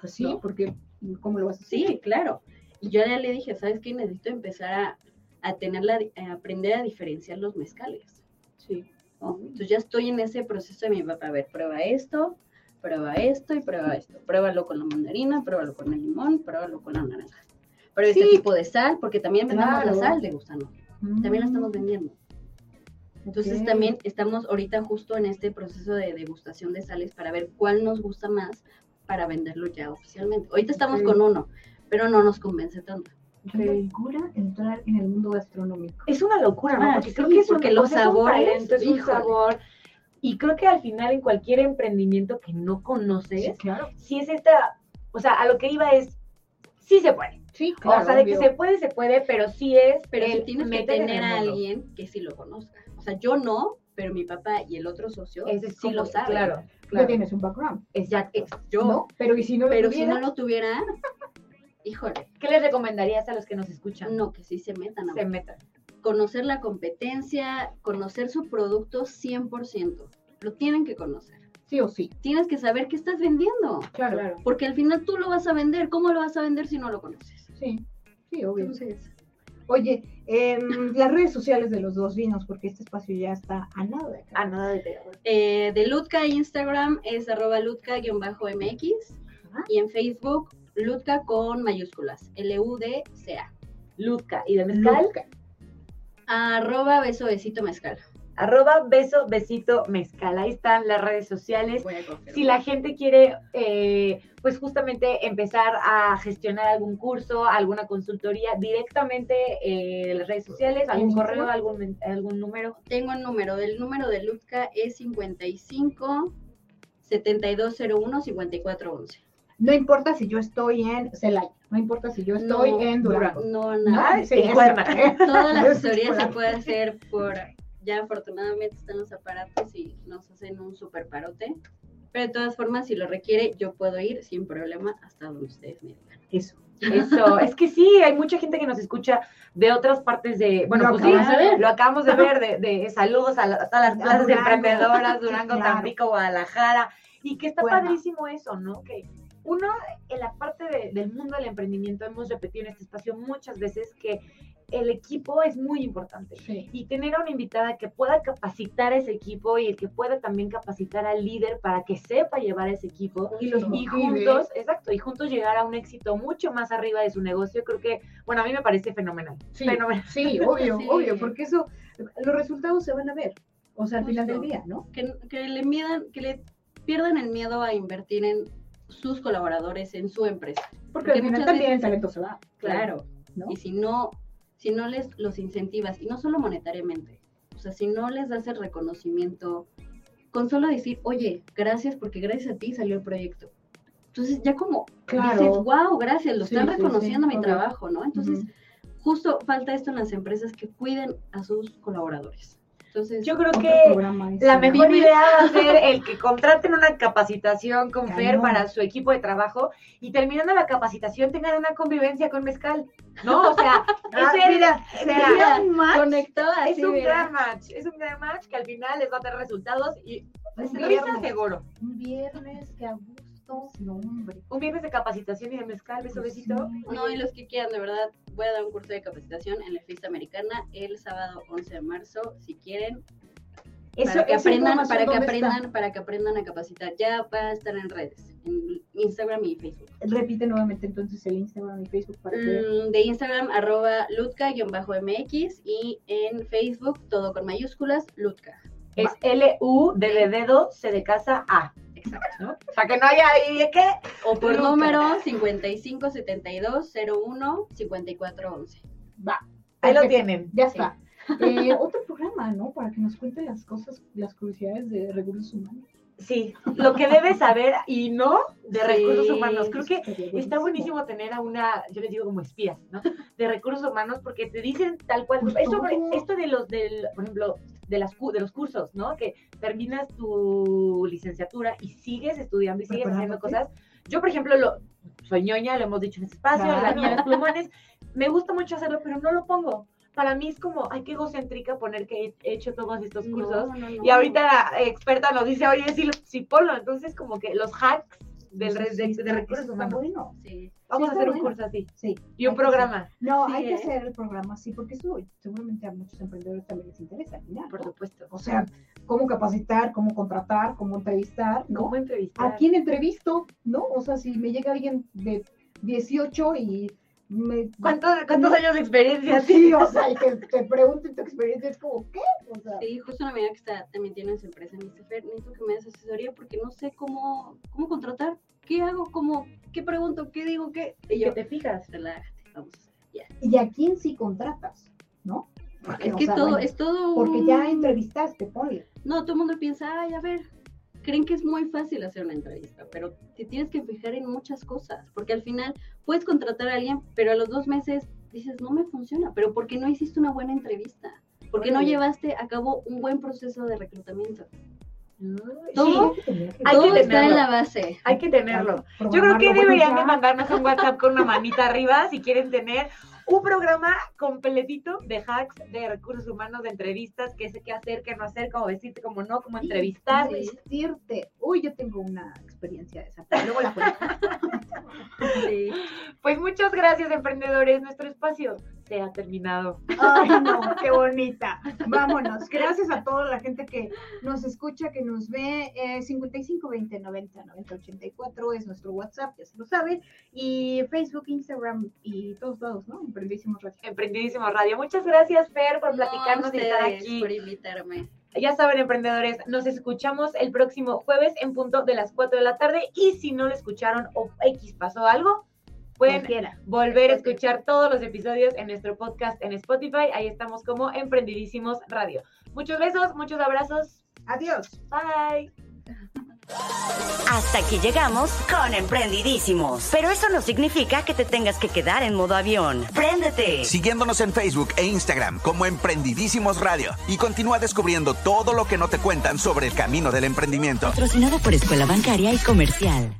S5: Pues sí,
S7: ¿no?
S5: porque ¿cómo lo vas a hacer?
S7: Sí, claro. Y yo ya le dije, ¿sabes qué? Necesito empezar a, a tenerla, a aprender a diferenciar los mezcales.
S5: Sí.
S7: ¿no? Entonces ya estoy en ese proceso de mi papá, a ver, prueba esto, prueba esto y prueba esto. Pruébalo con la mandarina, pruébalo con el limón, pruébalo con la naranja. Prueba este
S5: Sí.
S7: tipo de sal, porque también vendemos
S5: Claro.
S7: la sal de gusano. También la estamos vendiendo. Entonces también estamos ahorita justo en este proceso de degustación de sales para ver cuál nos gusta más para venderlo ya oficialmente. Ahorita estamos con uno, pero no nos convence tanto.
S5: Qué locura entrar en el mundo gastronómico.
S6: Es una locura, ¿no?
S7: Ah,
S6: Porque creo que es
S7: porque
S6: un,
S7: los
S6: es
S7: sabores,
S6: talento, es un sabor. Y creo que al final en cualquier emprendimiento que no conoces,
S5: Sí, claro.
S6: si es esta, o sea, a lo que iba es, sí se puede.
S5: Sí,
S6: o sea, de que se puede, se puede, pero sí es
S7: Pero
S6: el
S7: si tienes que tener a alguien que sí lo conozca. O sea, yo no, pero mi papá y el otro socio
S6: es
S7: sí
S6: como-
S7: lo saben.
S6: Claro, claro.
S5: tienes un background.
S6: Exacto.
S7: Yo,
S5: ¿no? Pero ¿y si no lo
S7: pero si
S5: tuviera?
S7: no lo tuviera, híjole,
S6: ¿Qué les recomendarías a los que nos escuchan?
S7: no, que sí se metan
S6: Se metan.
S7: conocer la competencia, conocer su producto 100%. Lo tienen que conocer.
S5: Sí o sí.
S7: Tienes que saber qué estás vendiendo.
S5: Claro.
S7: Porque al final tú lo vas a vender. ¿Cómo lo vas a vender si no lo conoces?
S5: Sí, sí, obvio.
S7: Entonces,
S5: Oye, em, las redes sociales de los dos vinos, porque este espacio ya está a nada de acá.
S6: A nada de
S7: eh, de Lutka Instagram es arroba Lutka-mx
S5: Ajá.
S7: y en Facebook Lutka con mayúsculas, L-U-D-C-A.
S6: Lutka. ¿Y de mezcal?
S5: Luca.
S7: Arroba beso besito mezcal.
S6: Arroba beso, besito, mezcal. Ahí están las redes sociales. Si la gente quiere, eh, pues justamente empezar a gestionar algún curso, alguna consultoría directamente eh, en las redes sociales, algún
S5: ¿En
S6: correo, algún, algún número.
S7: Tengo el número, del número de Lutka es 55 7201 5411.
S5: No importa si yo estoy en Celaya, no importa si yo estoy
S7: No,
S5: en Durango.
S7: No,
S5: ¿No?
S7: nada.
S5: Sí,
S6: en
S5: eso.
S6: Cuerna.
S7: Toda la
S5: Eso es
S7: asesoría se puede hacer por, ya afortunadamente están los aparatos y nos hacen un super parote. Pero de todas formas, si lo requiere, yo puedo ir sin problema hasta donde ustedes me digan.
S5: Eso.
S6: Eso, es que sí, hay mucha gente que nos escucha de otras partes de, bueno,
S5: Lo
S6: pues sí,
S5: de
S6: lo acabamos de ver, de, de saludos a, la- a todas las
S5: Durango,
S6: emprendedoras, Durango,
S5: claro.
S6: Tampico, Guadalajara, y que está
S5: Cuerna.
S6: padrísimo eso, ¿no? Que uno, en la parte de- del mundo del emprendimiento, hemos repetido en este espacio muchas veces que el equipo es muy importante.
S5: Sí.
S6: Y tener a una invitada que pueda capacitar a ese equipo y el que pueda también capacitar al líder para que sepa llevar a ese equipo
S5: Y los
S6: y juntos, exacto, y juntos llegar a un éxito mucho más arriba de su negocio, creo que, bueno, a mí me parece fenomenal.
S5: Sí,
S6: Fenomenal.
S5: sí, obvio,
S7: Sí.
S5: obvio, porque eso, los resultados se van a ver. O sea, al final del día, ¿no?
S7: Que, que le midan, que le pierdan el miedo a invertir en sus colaboradores, en su empresa.
S5: Porque,
S7: Porque
S5: al final también el talento se va.
S7: Claro.
S5: ¿no?
S7: Y si no, si no les los incentivas, y no solo monetariamente, o sea, si no les das el reconocimiento, con solo decir, oye, gracias porque gracias a ti salió el proyecto. Entonces ya como
S5: Claro.
S7: dices, wow, gracias, lo
S5: Sí,
S7: están reconociendo
S5: sí,
S7: mi trabajo, ¿no? Entonces, justo falta esto en las empresas que cuiden a sus colaboradores. Entonces,
S6: Yo creo que la
S5: ¿no?
S6: mejor idea va a ser el que contraten una capacitación con Fer para su equipo de trabajo y terminando la capacitación tengan una convivencia con Mezcal, ¿no? O sea,
S5: Ah,
S6: es el-
S5: mira, un match.
S7: así,
S6: es un
S7: mira.
S6: gran match, es un gran match que al final les va a dar resultados y
S5: Un
S6: risa
S5: viernes.
S6: seguro.
S5: Un viernes que a gusto, no, hombre.
S6: Un viernes de capacitación y de mezcal, beso, besito.
S5: Sí.
S7: No, y los que quieran, de verdad, voy a dar un curso de capacitación en la fiesta americana el sábado 11 de marzo, si quieren, para que aprendan, para que aprendan, para que aprendan a capacitar. Ya va a estar en redes, en Instagram y Facebook.
S5: Repite nuevamente entonces el Instagram y Facebook para que...
S7: Mm, de Instagram, arroba lutka-mx y en Facebook, todo con mayúsculas, lutka.
S6: Es L-U de de dedo, C de casa, A.
S7: Exacto.
S6: ¿no? Para que no haya ahí de qué.
S7: O por
S6: Lutka.
S7: número 5572015411.
S5: Va.
S6: Ahí lo tienen.
S5: Ya está. Eh, otro programa, ¿no? Para que nos cuente las cosas, las curiosidades de recursos humanos.
S6: Sí, lo que debes saber y no de
S7: Sí,
S6: recursos humanos. Creo que está buenísimo tener a una, yo les digo como espías, ¿no? De recursos humanos porque te dicen tal cual.
S5: Pues
S6: Esto, esto de los, del, por ejemplo, de, las, cu- de los cursos, ¿no? Que terminas tu licenciatura y sigues estudiando y sigues haciendo cosas. Yo, por ejemplo, lo, soy ñoña, lo hemos dicho en este espacio, la
S5: Claro.
S6: niña de los plumones. Me gusta mucho hacerlo, pero no lo pongo. Para mí es como, ay, qué egocéntrica poner que he hecho todos estos cursos.
S7: No, no, no.
S6: Y ahorita la experta nos dice, oye, sí, sí ponlo. Entonces, como que los hacks del re- de, de recursos humanos.
S7: Sí.
S6: Vamos
S5: Sí,
S6: a hacer un curso así.
S5: Sí.
S6: Y un programa.
S5: hacer- No,
S7: Sí,
S5: hay que
S7: ¿eh?
S5: hacer el programa así, porque eso seguramente a muchos emprendedores también les interesa al final.
S6: Por
S5: ¿no?
S6: supuesto.
S5: O sea, cómo capacitar, cómo contratar, cómo entrevistar, ¿no?
S6: ¿Cómo entrevistar?
S5: ¿A quién entrevisto? ¿No? O sea, si me llega alguien de 18 y me...
S6: ¿Cuántos, cuántos años de experiencia?
S5: Sí, o sea, y que te pregunten tu experiencia, es como, ¿qué? O sea,
S7: Sí, justo una amiga que está, también tiene su empresa me dice, Fer, necesito que me des asesoría porque no sé cómo, cómo contratar, qué hago, cómo, qué pregunto, qué digo, qué. Y
S6: ¿Y
S7: yo,
S6: que te fijas?
S7: relájate, vamos. Ya.
S5: ¿y a quién sí contratas? ¿No? Porque,
S7: Es
S5: o
S7: que
S5: sea,
S7: todo,
S5: bueno,
S7: es todo
S5: Porque ya entrevistaste, ponle.
S7: No, todo el mundo piensa, ay, a ver, creen que es muy fácil hacer una entrevista, pero te tienes que fijar en muchas cosas, porque al final puedes contratar a alguien, pero a los dos meses dices, no me funciona, pero porque no hiciste una buena entrevista, porque no llevaste a cabo un buen proceso de reclutamiento. Todo,
S6: sí,
S5: Hay
S7: todo
S6: que
S7: está en la base.
S6: hay que tenerlo. Yo creo que deberían de mandarnos un WhatsApp con una manita arriba si quieren tener un programa completito de hacks, de recursos humanos, de entrevistas, qué sé qué hacer, qué no hacer, cómo vestirte, cómo no, cómo entrevistar.
S5: Vestirte. Uy, yo tengo una experiencia de esa, pero luego la cuento.
S7: Sí.
S6: Pues muchas gracias, emprendedores. Nuestro espacio se ha terminado.
S5: Ay, no, qué bonita. Vámonos. Gracias a toda la gente que nos escucha, que nos ve. Eh, 55 20 90 90 84 es nuestro WhatsApp, ya se lo saben. Y Facebook, Instagram y todos lados, ¿no? Emprendísimos Radio.
S6: Emprendidísimo Radio. Muchas gracias, Fer, por
S7: No,
S6: platicarnos y estar aquí.
S7: por invitarme.
S6: Ya saben, emprendedores, nos escuchamos el próximo jueves en punto de las 4 de la tarde. Y si no lo escucharon o X pasó algo, pueden
S5: Cualquiera.
S6: volver a escuchar todos los episodios en nuestro podcast en Spotify. Ahí estamos como Emprendidísimos Radio. Muchos besos, muchos abrazos.
S5: Adiós.
S6: Bye.
S3: Hasta aquí llegamos con Emprendidísimos. Pero eso no significa que te tengas que quedar en modo avión. ¡Préndete!
S4: Siguiéndonos en Facebook e Instagram como Emprendidísimos Radio y continúa descubriendo todo lo que no te cuentan sobre el camino del emprendimiento.
S3: Patrocinado por Escuela Bancaria y Comercial.